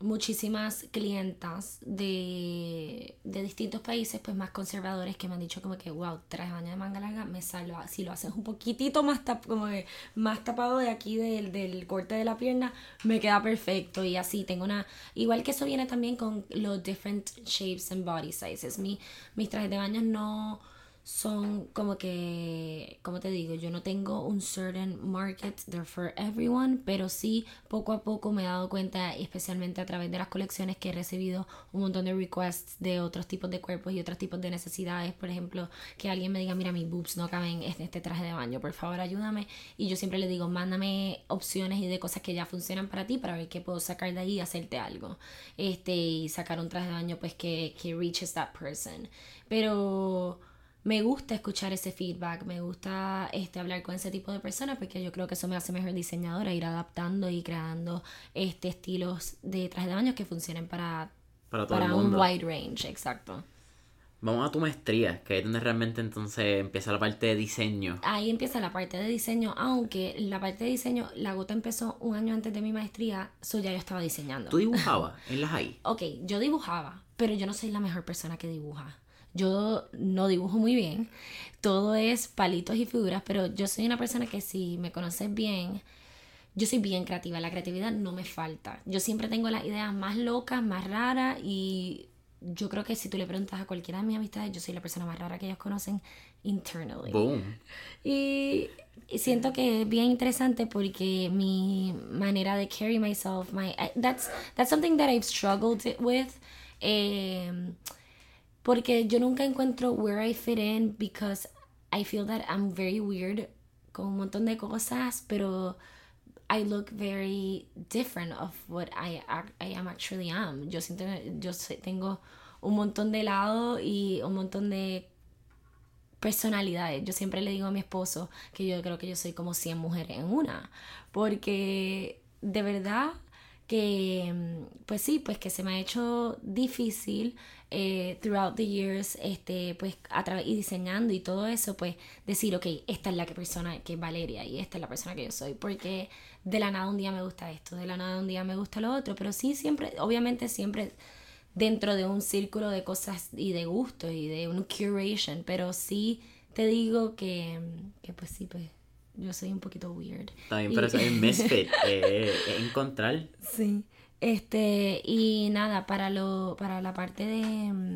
muchísimas clientas de, de, distintos países pues más conservadores que me han dicho como que wow traje baño de manga larga me salva. Si lo haces un poquitito más como más tapado de aquí del, del corte de la pierna me queda perfecto y así tengo una igual que eso viene también con los different shapes and body sizes. Mi, mis trajes de baño no son como que, como te digo, yo no tengo un certain market there for everyone, pero sí poco a poco me he dado cuenta, especialmente a través de las colecciones, que he recibido un montón de requests de otros tipos de cuerpos y otros tipos de necesidades. Por ejemplo, que alguien me diga, mira, mis boobs no caben en este traje de baño, por favor ayúdame. Y yo siempre le digo, mándame opciones y de cosas que ya funcionan para ti para ver qué puedo sacar de ahí y hacerte algo. Este, y sacar un traje de baño pues que, que reaches that person. Pero me gusta escuchar ese feedback, me gusta este, hablar con ese tipo de personas porque yo creo que eso me hace mejor diseñadora, ir adaptando y creando este, estilos de traje de baño que funcionen para, para, un wide range, exacto. Vamos a tu maestría, que es donde realmente entonces empieza la parte de diseño. Ahí empieza la parte de diseño, aunque la parte de diseño, la gota empezó un año antes de mi maestría, so ya yo estaba diseñando. ¿Tú dibujabas en las ahí? Ok, yo dibujaba, pero yo no soy la mejor persona que dibuja Yo no dibujo muy bien, todo es palitos y figuras, pero yo soy una persona que si me conoces bien, yo soy bien creativa, la creatividad no me falta. Yo siempre tengo las ideas más locas, más raras y yo creo que si tú le preguntas a cualquiera de mis amistades, yo soy la persona más rara que ellos conocen internally. Boom. Y siento que es bien interesante porque mi manera de carry myself, my that's that's something that I've struggled with. Eh, porque yo nunca encuentro where I fit in because I feel that I'm very weird con un montón de cosas, pero I look very different of what I, I am actually am. Yo siento yo tengo un montón de lado y un montón de personalidades. Yo siempre le digo a mi esposo que yo creo que yo soy como 100 mujeres en una, porque de verdad que, pues sí, pues que se me ha hecho difícil eh, throughout the years, este, pues a través y diseñando y todo eso, pues decir, ok, esta es la que persona que es Valeria y esta es la persona que yo soy, porque de la nada un día me gusta esto, de la nada un día me gusta lo otro, pero sí siempre, obviamente siempre dentro de un círculo de cosas y de gustos y de un curation, pero sí te digo que, que pues sí, pues yo soy un poquito weird. También, pero soy *laughs* misfit, eh, encontrar. Sí. Este, y nada, para lo, para la parte de,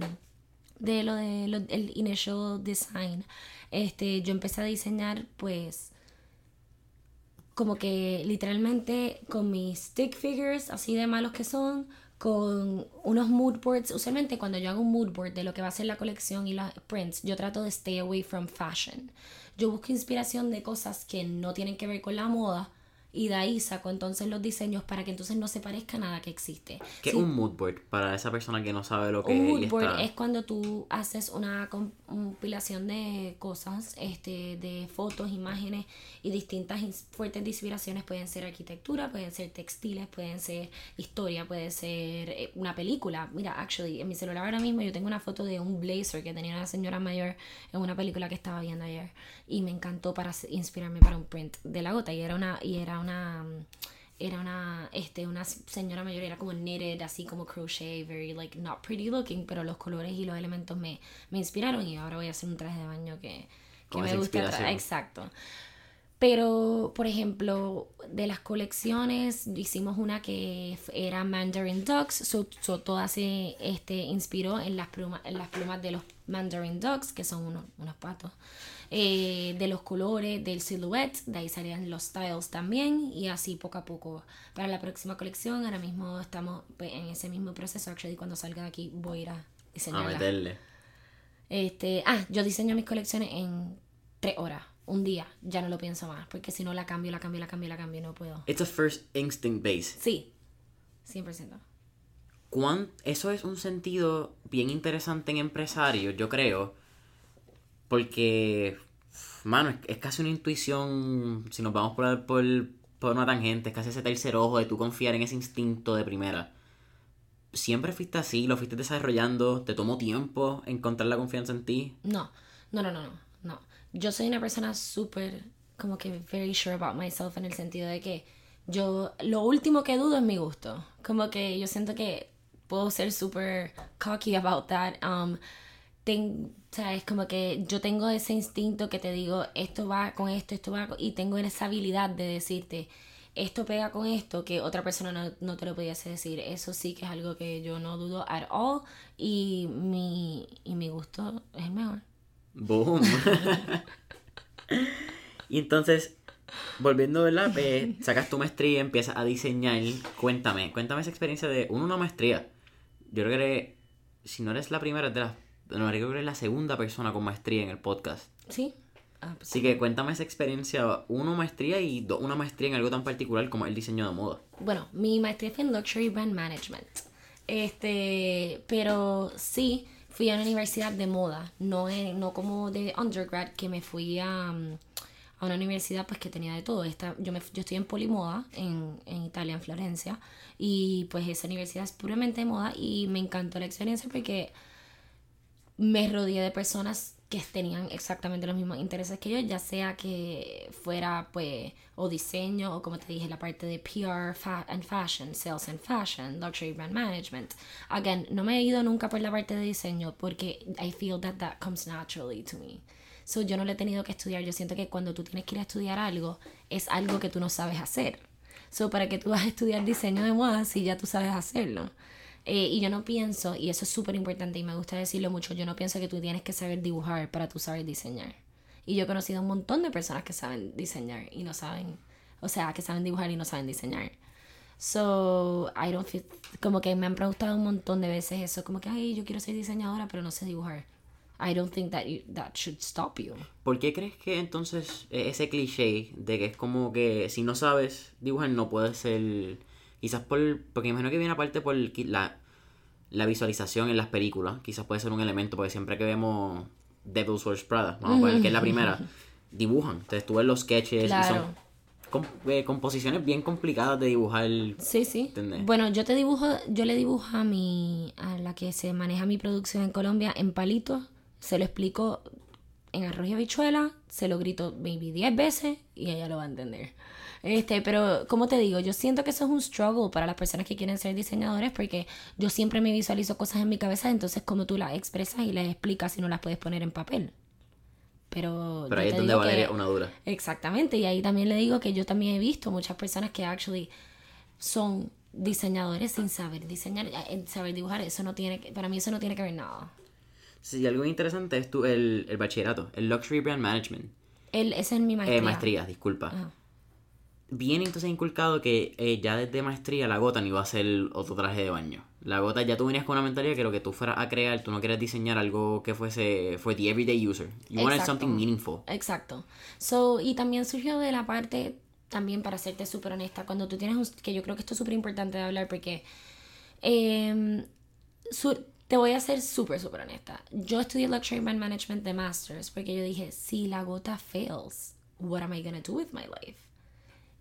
de lo de el initial design, este, yo empecé a diseñar pues como que literalmente con mis stick figures, así de malos que son, con unos mood boards. Usualmente cuando yo hago un mood board de lo que va a ser la colección y las prints, yo trato de stay away from fashion. Yo busco inspiración de cosas que no tienen que ver con la moda, y de ahí saco entonces los diseños para que entonces no se parezca nada que existe. ¿Qué es un mood board para esa persona que no sabe lo que es? Un mood board es cuando tú haces una compilación de cosas, este, de fotos, imágenes y distintas fuertes inspiraciones. Pueden ser arquitectura, pueden ser textiles, pueden ser historia, puede ser eh, una película. Mira, actually, en mi celular ahora mismo yo tengo una foto de un blazer que tenía una señora mayor en una película que estaba viendo ayer y me encantó para inspirarme para un print de la gota y era una y era una era una este una señora mayor era como knitted así como crochet very like not pretty looking pero los colores y los elementos me, me inspiraron y ahora voy a hacer un traje de baño que, que me gusta exacto pero, por ejemplo, de las colecciones, hicimos una que era Mandarin Ducks, so, toda se este, inspiró en las, plumas, en las plumas de los Mandarin Ducks, que son unos, unos patos. Eh, de los colores, del silhouette, de ahí salían los styles también y así poco a poco para la próxima colección. Ahora mismo estamos pues, en ese mismo proceso, actually cuando salga de aquí voy a ir a diseñarla. A meterle. Este, ah, yo diseño mis colecciones en tres horas, un día, ya no lo pienso más, porque si no la cambio, la cambio, la cambio, la cambio, no puedo. It's a first instinct base. Sí, 100%. ¿Cuán, eso es un sentido bien interesante en empresario, yo creo, porque, mano, es, casi una intuición, si nos vamos por, por, por una tangente, es casi ese tercer ojo de tú confiar en ese instinto de primera. ¿Siempre fuiste así? ¿Lo fuiste desarrollando? ¿Te tomó tiempo encontrar la confianza en ti? No, no, no, no, no. Yo soy una persona súper, como que very sure about myself en el sentido de que yo, lo último que dudo es mi gusto. Como que yo siento que puedo ser súper cocky about that. Um, o sea, es como que yo tengo ese instinto que te digo, esto va con esto, esto va con... y tengo esa habilidad de decirte, esto pega con esto que otra persona no, no, te lo pudiese decir. Eso sí que es algo que yo no dudo at all y mi, y mi gusto es el mejor. Boom. *laughs* y entonces, volviendo, ¿verdad? Eh, sacas tu maestría, empiezas a diseñar. Cuéntame, cuéntame esa experiencia de una maestría. Yo creo que si no eres la primera, es de las no, creo que eres la segunda persona con maestría en el podcast. Sí. Ah, pues Así que cuéntame esa experiencia, una maestría y una maestría en algo tan particular como el diseño de moda. Bueno, mi maestría fue en Luxury Brand Management. Este, pero sí, fui a una universidad de moda, no, no como de undergrad, que me fui a, mm, a una universidad pues que tenía de todo. Esta, yo, me, yo estoy en Polimoda, en, en Italia, en Florencia, y pues esa universidad es puramente de moda y me encantó la experiencia porque me rodeé de personas que tenían exactamente los mismos intereses que yo, ya sea que fuera pues o diseño o como te dije la parte de PR and fashion, sales and fashion, luxury brand management. Again, no me he ido nunca por la parte de diseño porque I feel that that comes naturally to me. So yo no lo he tenido que estudiar, yo siento que cuando tú tienes que ir a estudiar algo es algo que tú no sabes hacer. So para que tú vas a estudiar diseño de moda si ya tú sabes hacerlo. Eh, y yo no pienso, y eso es súper importante y me gusta decirlo mucho, yo no pienso que tú tienes que saber dibujar para tú saber diseñar. Y yo he conocido un montón de personas que saben diseñar y no saben, o sea, que saben dibujar y no saben diseñar. So, I don't feel, como que me han preguntado un montón de veces eso, como que, ay, yo quiero ser diseñadora, pero no sé dibujar. I don't think that that should stop you. ¿Por qué crees que entonces e, ese cliché de que es como que si no sabes dibujar no puedes ser Quizás por. Porque imagino que viene aparte por la, la visualización en las películas. Quizás puede ser un elemento, porque siempre que vemos Devil's Wears Prada, vamos a poner que es la primera, *laughs* dibujan. Entonces tú ves los sketches y son eh, composiciones bien complicadas de dibujar. Sí, sí. Bueno, yo te dibujo, yo le dibujo a mi, a la que se maneja mi producción en Colombia en palitos, se lo explico en arroz y habichuela, se lo grito maybe 10 veces y ella lo va a entender. Este, pero como te digo, yo siento que eso es un struggle para las personas que quieren ser diseñadores porque yo siempre me visualizo cosas en mi cabeza, entonces como tú las expresas y las explicas y no las puedes poner en papel. Pero, pero ahí es donde Valeria una dura. Exactamente, y ahí también le digo que yo también he visto muchas personas que actually son diseñadores sin saber diseñar, eh, saber dibujar, eso no tiene para mí eso no tiene que ver nada. Sí, algo interesante es tu, el, el bachillerato, el Luxury Brand Management. El, ese es mi maestría. Eh, maestría, disculpa viene entonces inculcado que eh, ya desde maestría la gota no iba a ser otro traje de baño. La gota ya tú venías con una mentalidad que lo que tú fueras a crear, tú no querías diseñar algo que fuese for the everyday user. You wanted something meaningful. Exacto. So, y también surgió de la parte, también para serte súper honesta, cuando tú tienes, que yo creo que esto es súper importante de hablar porque em, te voy a ser súper, súper honesta. Yo estudié Luxury Brand Management de Masters porque yo dije, si la gota fails, what am I to do with my life?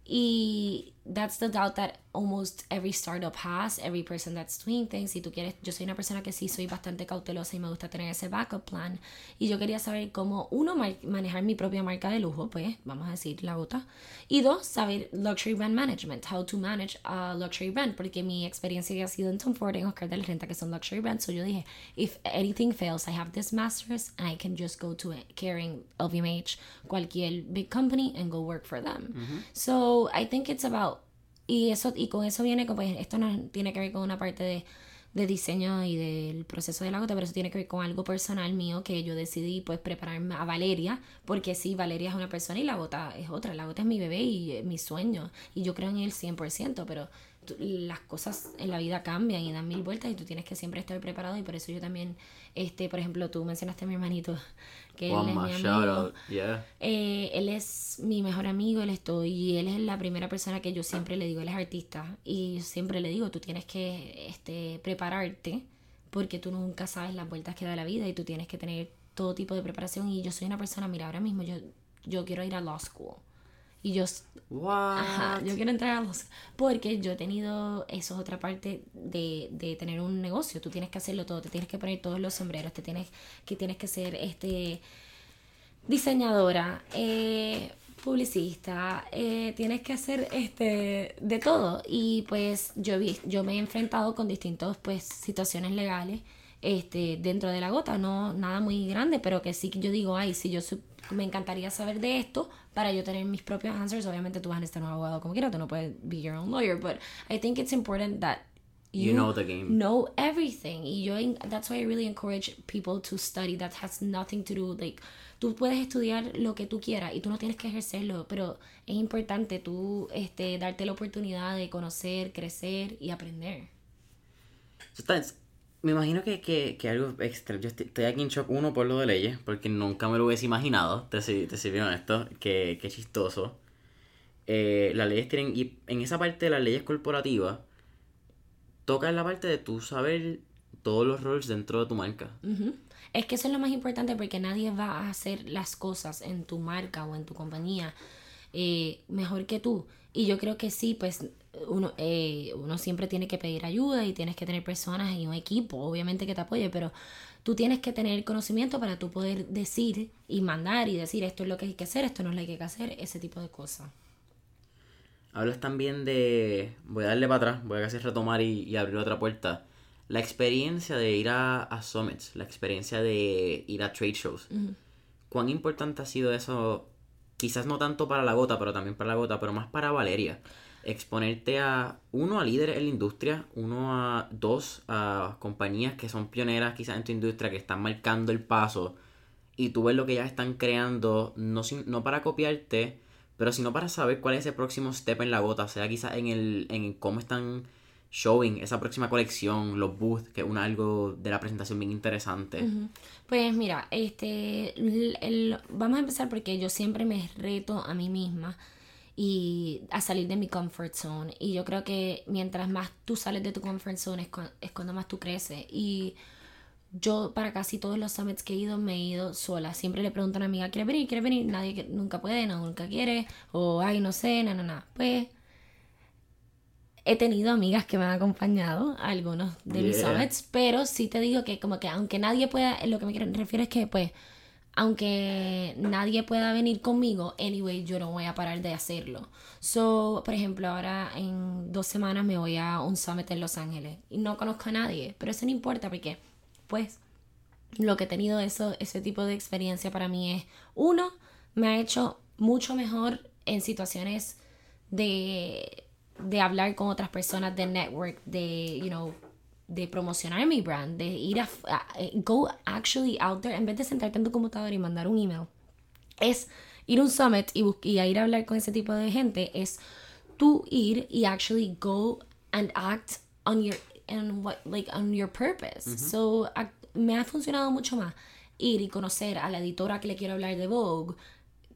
Y that's the doubt that almost every startup has, every person that's doing things. Si tú quieres, yo soy una persona que sí soy bastante cautelosa y me gusta tener ese backup plan. Y yo quería saber cómo, uno, manejar mi propia marca de lujo, pues, vamos a decir, la gota. Y dos, saber luxury brand management, how to manage a luxury brand. Porque mi experiencia ha sido en Tom Ford, en Oscar de la Renta, que son luxury brands. So yo dije, if anything fails, I have this master's and I can just go to carrying LVMH, cualquier big company, and go work for them. Mm-hmm. So I think it's about y, eso, y con eso viene, pues esto no tiene que ver con una parte de, de diseño y del proceso de la gota, pero eso tiene que ver con algo personal mío que yo decidí pues prepararme a Valeria, porque sí, Valeria es una persona y la gota es otra, la gota es mi bebé y mi sueño, y yo creo en él 100%, pero las cosas en la vida cambian y dan mil vueltas y tú tienes que siempre estar preparado y por eso yo también, este, por ejemplo, tú mencionaste a mi hermanito, *laughs* que él es mi amigo. Eh, él es mi mejor amigo, él estoy, y él es la primera persona que yo siempre le digo, él es artista, y siempre le digo, tú tienes que este, prepararte porque tú nunca sabes las vueltas que da la vida y tú tienes que tener todo tipo de preparación y yo soy una persona, mira, ahora mismo yo, yo quiero ir a law school y yo, yo quiero entrar a los... Porque yo he tenido, eso es otra parte de, de, tener un negocio. Tú tienes que hacerlo todo, te tienes que poner todos los sombreros, te tienes que, tienes que ser este, diseñadora, eh, publicista, eh, tienes que hacer este, de todo. Y pues yo, vi, yo me he enfrentado con distintas pues, situaciones legales este, dentro de la gota, no nada muy grande, pero que sí que yo digo, ay, si yo me encantaría saber de esto para yo tener mis propios answers. Obviamente tú vas a necesitar un abogado como quieras, tú no puedes be your own lawyer, but I think it's important that you, know the game. Know everything. Y yo, that's why I really encourage people to study. That has nothing to do, like, tú puedes estudiar lo que tú quieras y tú no tienes que ejercerlo, pero es importante tú este, darte la oportunidad de conocer, crecer y aprender. So me imagino que, que, que algo extra. Yo estoy, aquí en shock, uno, por lo de leyes, porque nunca me lo hubiese imaginado, te, te sirvieron esto, que, que chistoso. Eh, las leyes tienen, y en esa parte de las leyes corporativas, toca en la parte de tú saber todos los roles dentro de tu marca. Es que eso es lo más importante porque nadie va a hacer las cosas en tu marca o en tu compañía eh, mejor que tú. Y yo creo que sí, pues uno, eh, uno siempre tiene que pedir ayuda y tienes que tener personas y un equipo, obviamente, que te apoye, pero tú tienes que tener conocimiento para tú poder decir y mandar y decir esto es lo que hay que hacer, esto no es lo que hay que hacer, ese tipo de cosas. Hablas también de. Voy a darle para atrás, voy a casi retomar y, abrir otra puerta. La experiencia de ir a, a, summits, la experiencia de ir a trade shows. ¿Cuán importante ha sido eso? Quizás no tanto para la gota, pero también para la gota, pero más para Valeria. Exponerte a, uno, a líderes en la industria, uno, a dos, a compañías que son pioneras quizás en tu industria, que están marcando el paso, y tú ves lo que ya están creando, no, no para copiarte, pero sino para saber cuál es ese próximo step en la gota, sea quizás en el en cómo están showing esa próxima colección, los booths, que es algo de la presentación bien interesante. Pues mira, este vamos a empezar porque yo siempre me reto a mí misma y a salir de mi comfort zone y yo creo que mientras más tú sales de tu comfort zone es cuando más tú creces y yo para casi todos los summits que he ido me he ido sola. Siempre le pregunto a una amiga, ¿quieres venir? ¿Quieres venir? Nadie nunca puede, no, nunca quiere. O, ay, no sé, no, no, no. Pues he tenido amigas que me han acompañado a algunos de mis summits, pero sí te digo que como que aunque nadie pueda, lo que me refiero es que pues, aunque nadie pueda venir conmigo, anyway, yo no voy a parar de hacerlo. So, por ejemplo, ahora en dos semanas me voy a un summit en Los Ángeles y no conozco a nadie, pero eso no importa porque pues lo que he tenido eso, ese tipo de experiencia para mí es, uno, me ha hecho mucho mejor en situaciones de, de hablar con otras personas, de network, de, you know, de promocionar mi brand, de ir a, go actually out there, en vez de sentarte en tu computadora y mandar un email, es ir a un summit y, y a ir a hablar con ese tipo de gente, es tú ir y actually go and act on your and what like on your purpose. So me ha funcionado mucho más ir y conocer a la editora que le quiero hablar de Vogue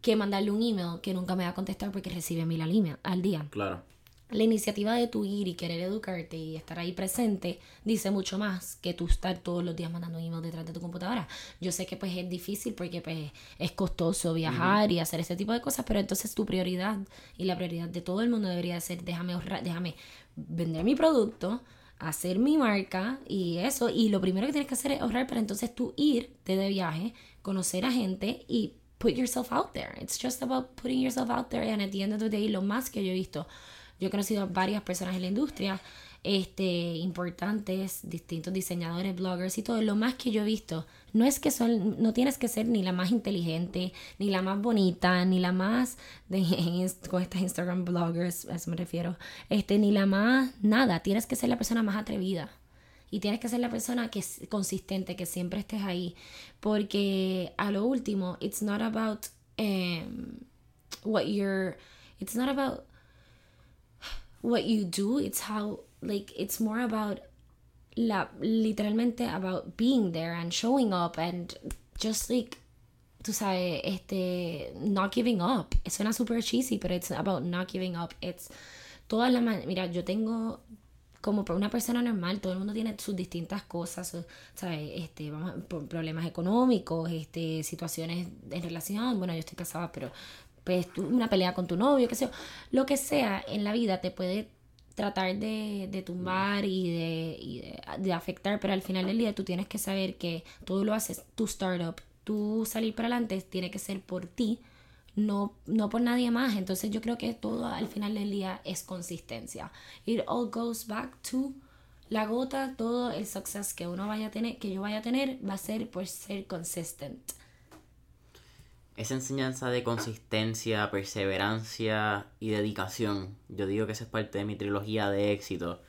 que mandarle un email que nunca me va a contestar porque recibe mil al, al día. Claro. La iniciativa de tu ir y querer educarte y estar ahí presente dice mucho más que tú estar todos los días mandando email detrás de tu computadora. Yo sé que pues es difícil porque pues es costoso viajar y hacer ese tipo de cosas, pero entonces tu prioridad y la prioridad de todo el mundo debería ser déjame ahorrar, déjame vender mi producto, hacer mi marca y eso. Y lo primero que tienes que hacer es ahorrar para entonces tú irte de viaje, conocer a gente y put yourself out there. It's just about putting yourself out there. And at the end of the day, lo más que yo he visto, yo he conocido a varias personas en la industria este, importantes, distintos diseñadores, bloggers y todo. Lo más que yo he visto, no es que son, no tienes que ser ni la más inteligente, ni la más bonita, ni la más de, con estas Instagram bloggers, a eso me refiero, este, ni la más nada. Tienes que ser la persona más atrevida. Y tienes que ser la persona que es consistente, que siempre estés ahí. Porque a lo último, it's not about um, what you're, it's not about what you do, it's how like it's more about la literalmente about being there and showing up and just like tú sabes este not giving up suena super cheesy pero it's about not giving up it's todas las mira yo tengo como una persona normal, todo el mundo tiene sus distintas cosas, ¿sabes? Este, vamos, problemas económicos, este, situaciones en relación, bueno, yo estoy casada, pero pues una pelea con tu novio, qué sé yo, lo que sea en la vida te puede tratar de, de tumbar y, de, y de, afectar, pero al final del día tú tienes que saber que todo lo haces tu startup, tú salir para adelante tiene que ser por ti, no, no por nadie más. Entonces yo creo que todo al final del día es consistencia. It all goes back to la gota, todo el success que uno vaya a tener, que yo vaya a tener, va a ser por ser consistent esa enseñanza de consistencia, perseverancia y dedicación, yo digo que esa es parte de mi trilogía de éxito,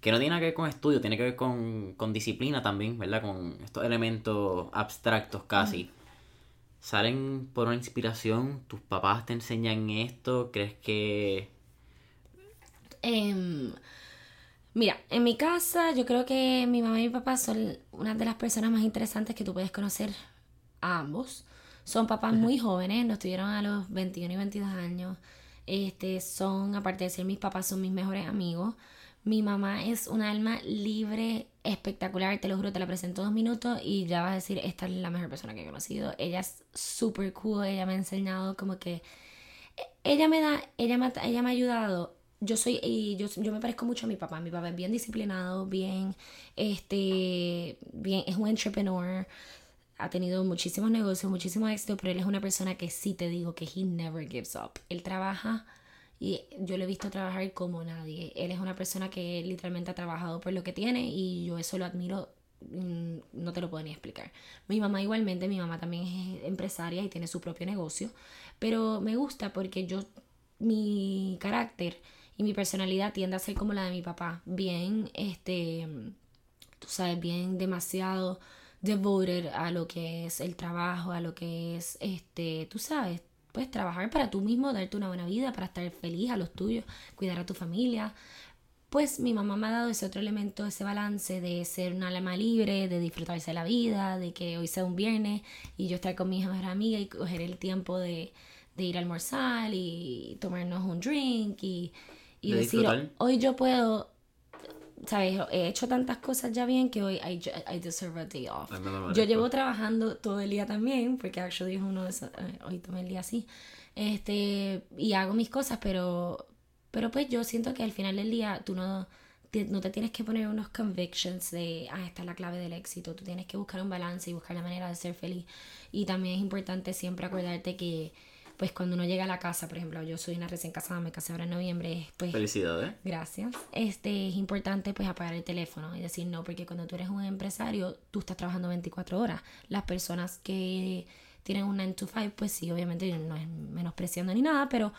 que no tiene nada que ver con estudio, tiene que ver con, con disciplina también, ¿verdad? Con estos elementos abstractos casi. ¿Salen por una inspiración? ¿Tus papás te enseñan esto? ¿Crees que...? Em, mira, en mi casa yo creo que mi mamá y mi papá son una de las personas más interesantes que tú puedes conocer a ambos. Son papás muy jóvenes, nos tuvieron a los 21 y 22 años. Este, son, aparte de ser mis papás, son mis mejores amigos. Mi mamá es un alma libre, espectacular, te lo juro, te la presento dos minutos y ya vas a decir, esta es la mejor persona que he conocido. Ella es súper cool, ella me ha enseñado como que ella me da, ella me, ella me ha ayudado. Yo soy, y yo, yo me parezco mucho a mi papá. Mi papá es bien disciplinado, bien, este, bien, es un entrepreneur. Ha tenido muchísimos negocios, muchísimo éxito, pero él es una persona que sí te digo que he never gives up. Él trabaja y yo lo he visto trabajar como nadie. Él es una persona que literalmente ha trabajado por lo que tiene y yo eso lo admiro mm, no te lo puedo ni explicar. Mi mamá igualmente, mi mamá también es empresaria y tiene su propio negocio, pero me gusta porque yo, mi carácter y mi personalidad tiende a ser como la de mi papá, bien, este, tú sabes, bien demasiado devoted a lo que es el trabajo, a lo que es, este, tú sabes, pues trabajar para tú mismo, darte una buena vida, para estar feliz a los tuyos, cuidar a tu familia. Pues mi mamá me ha dado ese otro elemento, ese balance de ser una alma libre, de disfrutarse de la vida, de que hoy sea un viernes y yo estar con mi mejor amiga y coger el tiempo de, de ir a almorzar y tomarnos un drink y, y decir, hoy yo puedo, ¿sabes? He hecho tantas cosas ya bien que hoy I, I deserve a day off. yo llevo trabajando todo el día también, porque actually es uno de esos, eh, hoy tomé el día así, este, y hago mis cosas, pero, pero pues yo siento que al final del día tú no, no te tienes que poner unos convictions de, ah, esta es la clave del éxito, tú tienes que buscar un balance y buscar la manera de ser feliz. Y también es importante siempre acordarte que pues cuando uno llega a la casa, por ejemplo, yo soy una recién casada, me casé ahora en noviembre, pues... Felicidades. Gracias. Este, es importante pues apagar el teléfono y decir no, porque cuando tú eres un empresario, tú estás trabajando 24 horas. Las personas que tienen un 9 to 5, pues sí, obviamente no es menospreciando ni nada, pero...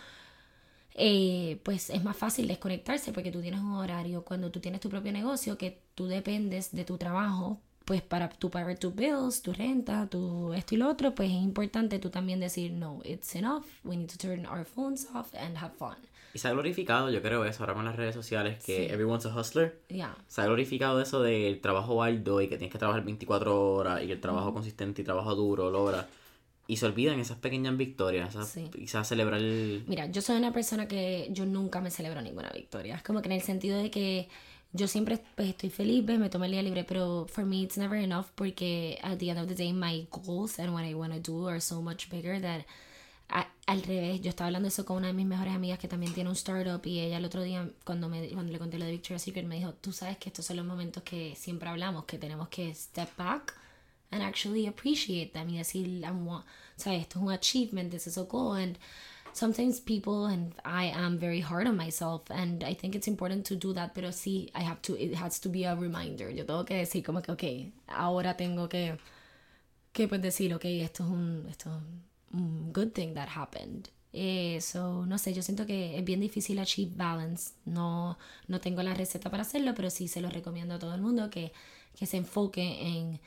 Eh, pues es más fácil desconectarse porque tú tienes un horario. Cuando tú tienes tu propio negocio, que tú dependes de tu trabajo pues para tu pagar tus bills, tu renta, tu esto y lo otro, pues es importante tú también decir, no, it's enough, we need to turn our phones off and have fun. Y se ha glorificado, yo creo eso ahora con las redes sociales, que everyone's a hustler. Se ha glorificado eso del trabajo alto y que tienes que trabajar 24 horas y el trabajo consistente y trabajo duro logra. Y se olvidan esas pequeñas victorias, esas, sí. quizás celebrar el... Mira, yo soy una persona que yo nunca me celebro ninguna victoria. Es como que en el sentido de que yo siempre pues, estoy feliz, me tomo el día libre, pero for me it's never enough porque at the end of the day my goals and what I want to do are so much bigger that al revés, yo estaba hablando eso con una de mis mejores amigas que también tiene un startup y ella el otro día cuando, me, cuando le conté lo de Victoria's Secret me dijo, tú sabes que estos son los momentos que siempre hablamos, que tenemos que step back and actually appreciate them y decir, ¿sabes? Esto es un achievement, this is a goal and sometimes people and I am very hard on myself and I think it's important to do that, pero sí, I have to, it has to be a reminder. Yo tengo que decir como que, ok, ahora tengo que, que pues decir, ok, esto es un, esto es un good thing that happened. Eh, so, no sé, yo siento que es bien difícil achieve balance. No, no tengo la receta para hacerlo, pero sí se lo recomiendo a todo el mundo que, que se enfoque en,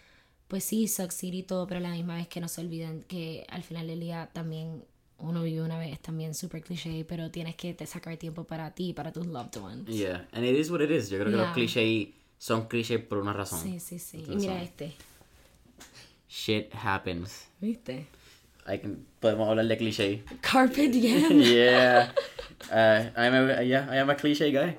pues sí, succeed y todo, pero a la misma vez que no se olviden que al final del día también uno vive una vez también súper cliché, pero tienes que te sacar tiempo para ti, para tus loved ones. Yeah, and it is what it is. Yo creo que los clichés son clichés por una razón. Sí, sí, sí. y mira este. Shit happens. ¿Viste? podemos hablar de cliché. Carpe diem. *laughs* yeah. Uh, I'm a, yeah, I am a cliché guy.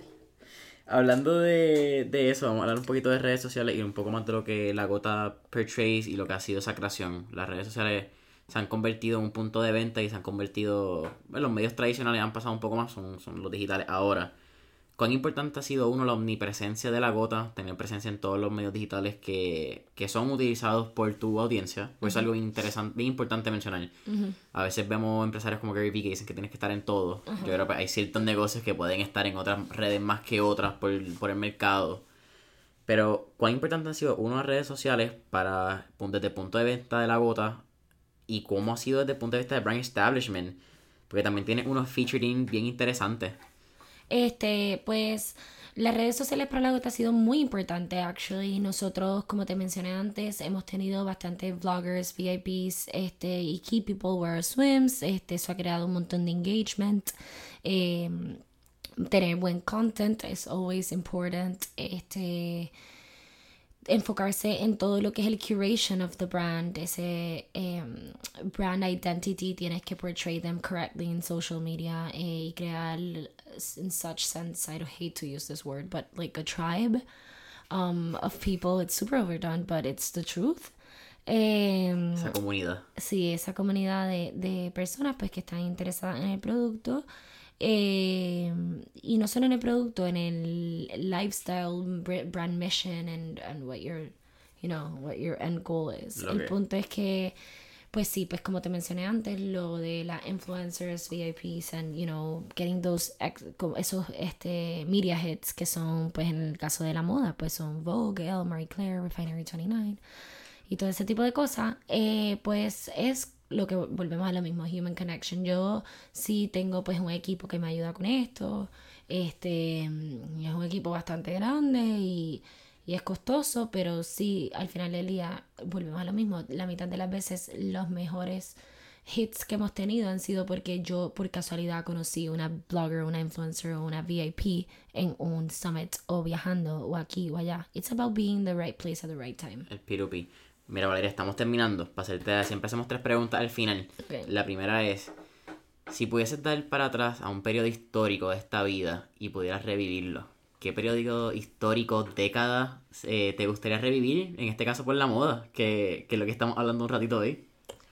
Hablando de, de, eso, vamos a hablar un poquito de redes sociales y un poco más de lo que la gota portrays y lo que ha sido esa creación. Las redes sociales se han convertido en un punto de venta y se han convertido, bueno, los medios tradicionales han pasado un poco más, son, son los digitales ahora. ¿Cuán importante ha sido uno la omnipresencia de la gota, tener presencia en todos los medios digitales que, que son utilizados por tu audiencia? Pues es algo interesante, bien importante mencionar. A veces vemos empresarios como Gary Vee que dicen que tienes que estar en todo. Yo creo que hay ciertos negocios que pueden estar en otras redes más que otras por, por el mercado. Pero, ¿cuán importante han sido uno las redes sociales para, desde el punto de venta de la gota y cómo ha sido desde el punto de vista de brand establishment, porque también tiene unos featuring bien interesantes. Este, pues las redes sociales para la gota ha sido muy importante, actually. Nosotros, como te mencioné antes, hemos tenido bastantes vloggers, VIPs, este, y Key People Wear Swims. Este, ha creado un montón de engagement. Em, tener buen content es always important. Este enfocarse en todo lo que es el curation of the brand, ese um, brand identity, tienes que portray them correctly in social media eh, y crear, in such sense, I don't hate to use this word, but like a tribe um, of people. It's super overdone, but it's the truth. Em, Esa comunidad. sí, esa comunidad de, de personas pues que están interesadas en el producto eh, y no solo en el producto, en el lifestyle, br- brand mission and, and what your, you know, what your end goal is. Lo el que- punto es que, pues sí, pues como te mencioné antes, lo de las influencers, VIPs and, you know, getting those, esos este, media hits que son, pues en el caso de la moda, pues son Vogue, Elle, Marie Claire, Refinery 29 y todo ese tipo de cosas, eh, pues es lo que volvemos a lo mismo, human connection. Yo sí tengo pues un equipo que me ayuda con esto, este, mm, es un equipo bastante grande y, y es costoso, pero sí, al final del día volvemos a lo mismo. La mitad de las veces los mejores hits que hemos tenido han sido porque yo por casualidad conocí una blogger, una influencer o una VIP en un summit o viajando o aquí o allá. It's about being the right place at the right time. El pirupi. Mira, Valeria, estamos terminando. Para hacerte, siempre hacemos tres preguntas al final. La primera es: si pudieses dar para atrás a un periodo histórico de esta vida y pudieras revivirlo, ¿qué periodo histórico, década, eh, te gustaría revivir? En este caso, por la moda, que, que es lo que estamos hablando un ratito hoy.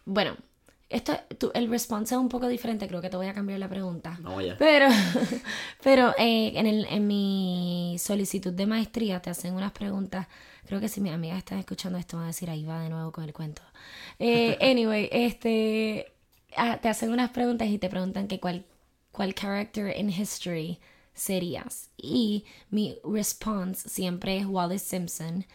Bueno, esto, el response es un poco diferente, creo que te voy a cambiar la pregunta. Vamos allá. Pero, *laughs* pero eh, en, el, en mi solicitud de maestría te hacen unas preguntas. Creo que si mis amigas están escuchando esto van a decir, ahí va de nuevo con el cuento. Eh, *laughs* anyway, este, ah, te hacen unas preguntas y te preguntan que cuál, cuál character in history serías. Y mi response siempre es Wallace Simpson,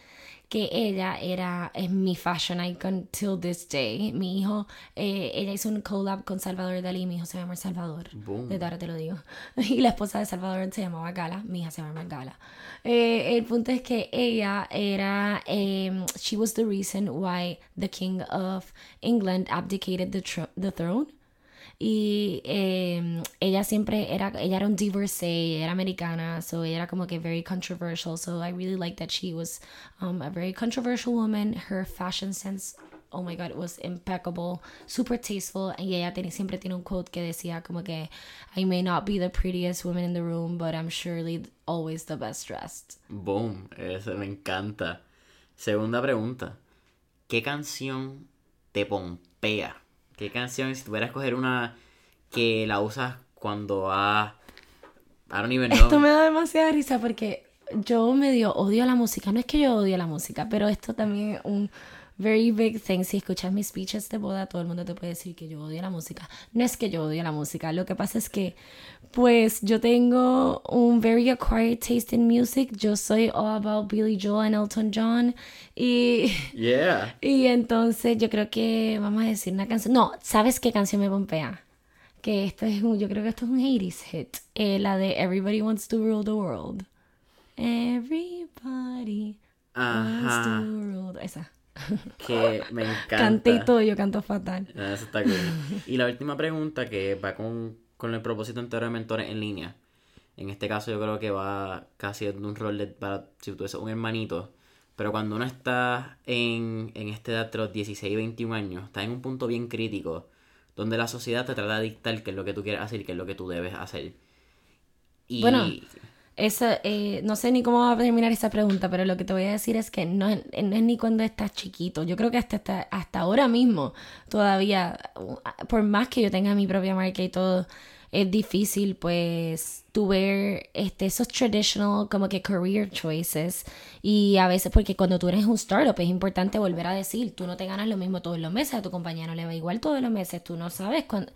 que ella era, es mi fashion icon till this day. Mi hijo, eh, ella hizo un collab con Salvador Dalí, mi hijo se llama Salvador. Boom. Desde ahora te lo digo. *laughs* Y la esposa de Salvador se llamaba Gala, mi hija se llama Gala. Eh, el punto es que ella era, em, she was the reason why the king of England abdicated the, the throne. Y eh, ella siempre era, ella era un divorcee, era americana, so ella era como que very controversial. So I really like that she was um, a very controversial woman. Her fashion sense, oh my god, was impeccable, super tasteful. Y ella tiene, siempre tiene un quote que decía como que I may not be the prettiest woman in the room, but I'm surely always the best dressed. Boom, eso me encanta. Segunda pregunta. ¿Qué canción te pompea? ¿Qué canción, si tuvieras que escoger una que la usas cuando vas... I don't even know. Esto me da demasiada risa porque yo medio odio la música. No es que yo odie la música, pero esto también es un very big thing. Si escuchas mis speeches de boda, todo el mundo te puede decir que yo odio la música. No es que yo odie la música. Lo que pasa es que, pues, yo tengo un very acquired taste in music. Yo soy all about Billy Joel and Elton John. Y... Yeah. *laughs* Y entonces yo creo que vamos a decir una canción. No, ¿sabes qué canción me pompea? Que esto es un, yo creo que esto es un 80s hit. Eh, la de Everybody Wants to Rule the World. Everybody wants to rule. Esa. *laughs* Que me encanta. Canté y todo, yo canto fatal. Ah, Eso está cool. Y la última pregunta que va con, con el propósito entero de mentores en línea. En este caso yo creo que va casi de un rol de, para si tú eres un hermanito. Pero cuando uno está en, en esta edad de los 16 y 21 años, está en un punto bien crítico, donde la sociedad te trata de dictar qué es lo que tú quieres hacer y qué es lo que tú debes hacer. Y Bueno, Esa, eh, no sé ni cómo va a terminar esa pregunta, pero lo que te voy a decir es que no, es- no es ni cuando estás chiquito. Yo creo que hasta, hasta, hasta ahora mismo, todavía, uh, por más que yo tenga mi propia marca y todo, es difícil, pues, tu ver este, esos traditional, como que career choices. Y a veces, porque cuando tú eres un startup, es importante volver a decir, tú no te ganas lo mismo todos los meses, a tu compañía no le va igual todos los meses, tú no sabes cuándo.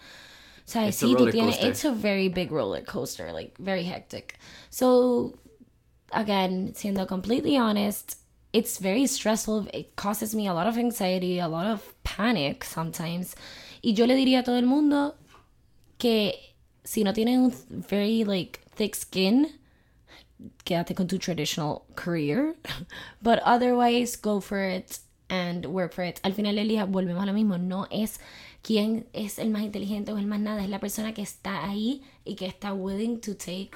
Sea, It's a sí, tú tienes, it's a very big roller coaster, like very hectic. So, again, siendo completely honest, it's very stressful. It causes me a lot of anxiety, a lot of panic sometimes. Y yo le diría a todo el mundo que si no tienes un very like thick skin, quédate con tu traditional career. *laughs* But otherwise, go for it and work for it. Al final del día, volvemos a lo mismo. No es quién es el más inteligente o el más nada. Es la persona que está ahí y que está willing to take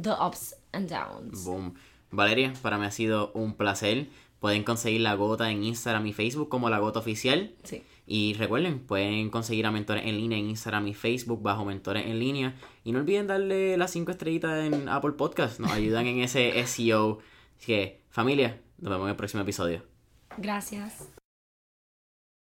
the ups and downs. Boom. Valeria, para mí ha sido un placer. Pueden conseguir la gota en Instagram y Facebook como la gota oficial. Sí. Y recuerden, pueden conseguir a Mentores en línea en Instagram y Facebook bajo Mentores en línea. Y no olviden darle las 5 estrellitas en Apple Podcast. Nos ayudan en ese *laughs* SEO. Así que, familia, nos vemos en el próximo episodio. Gracias.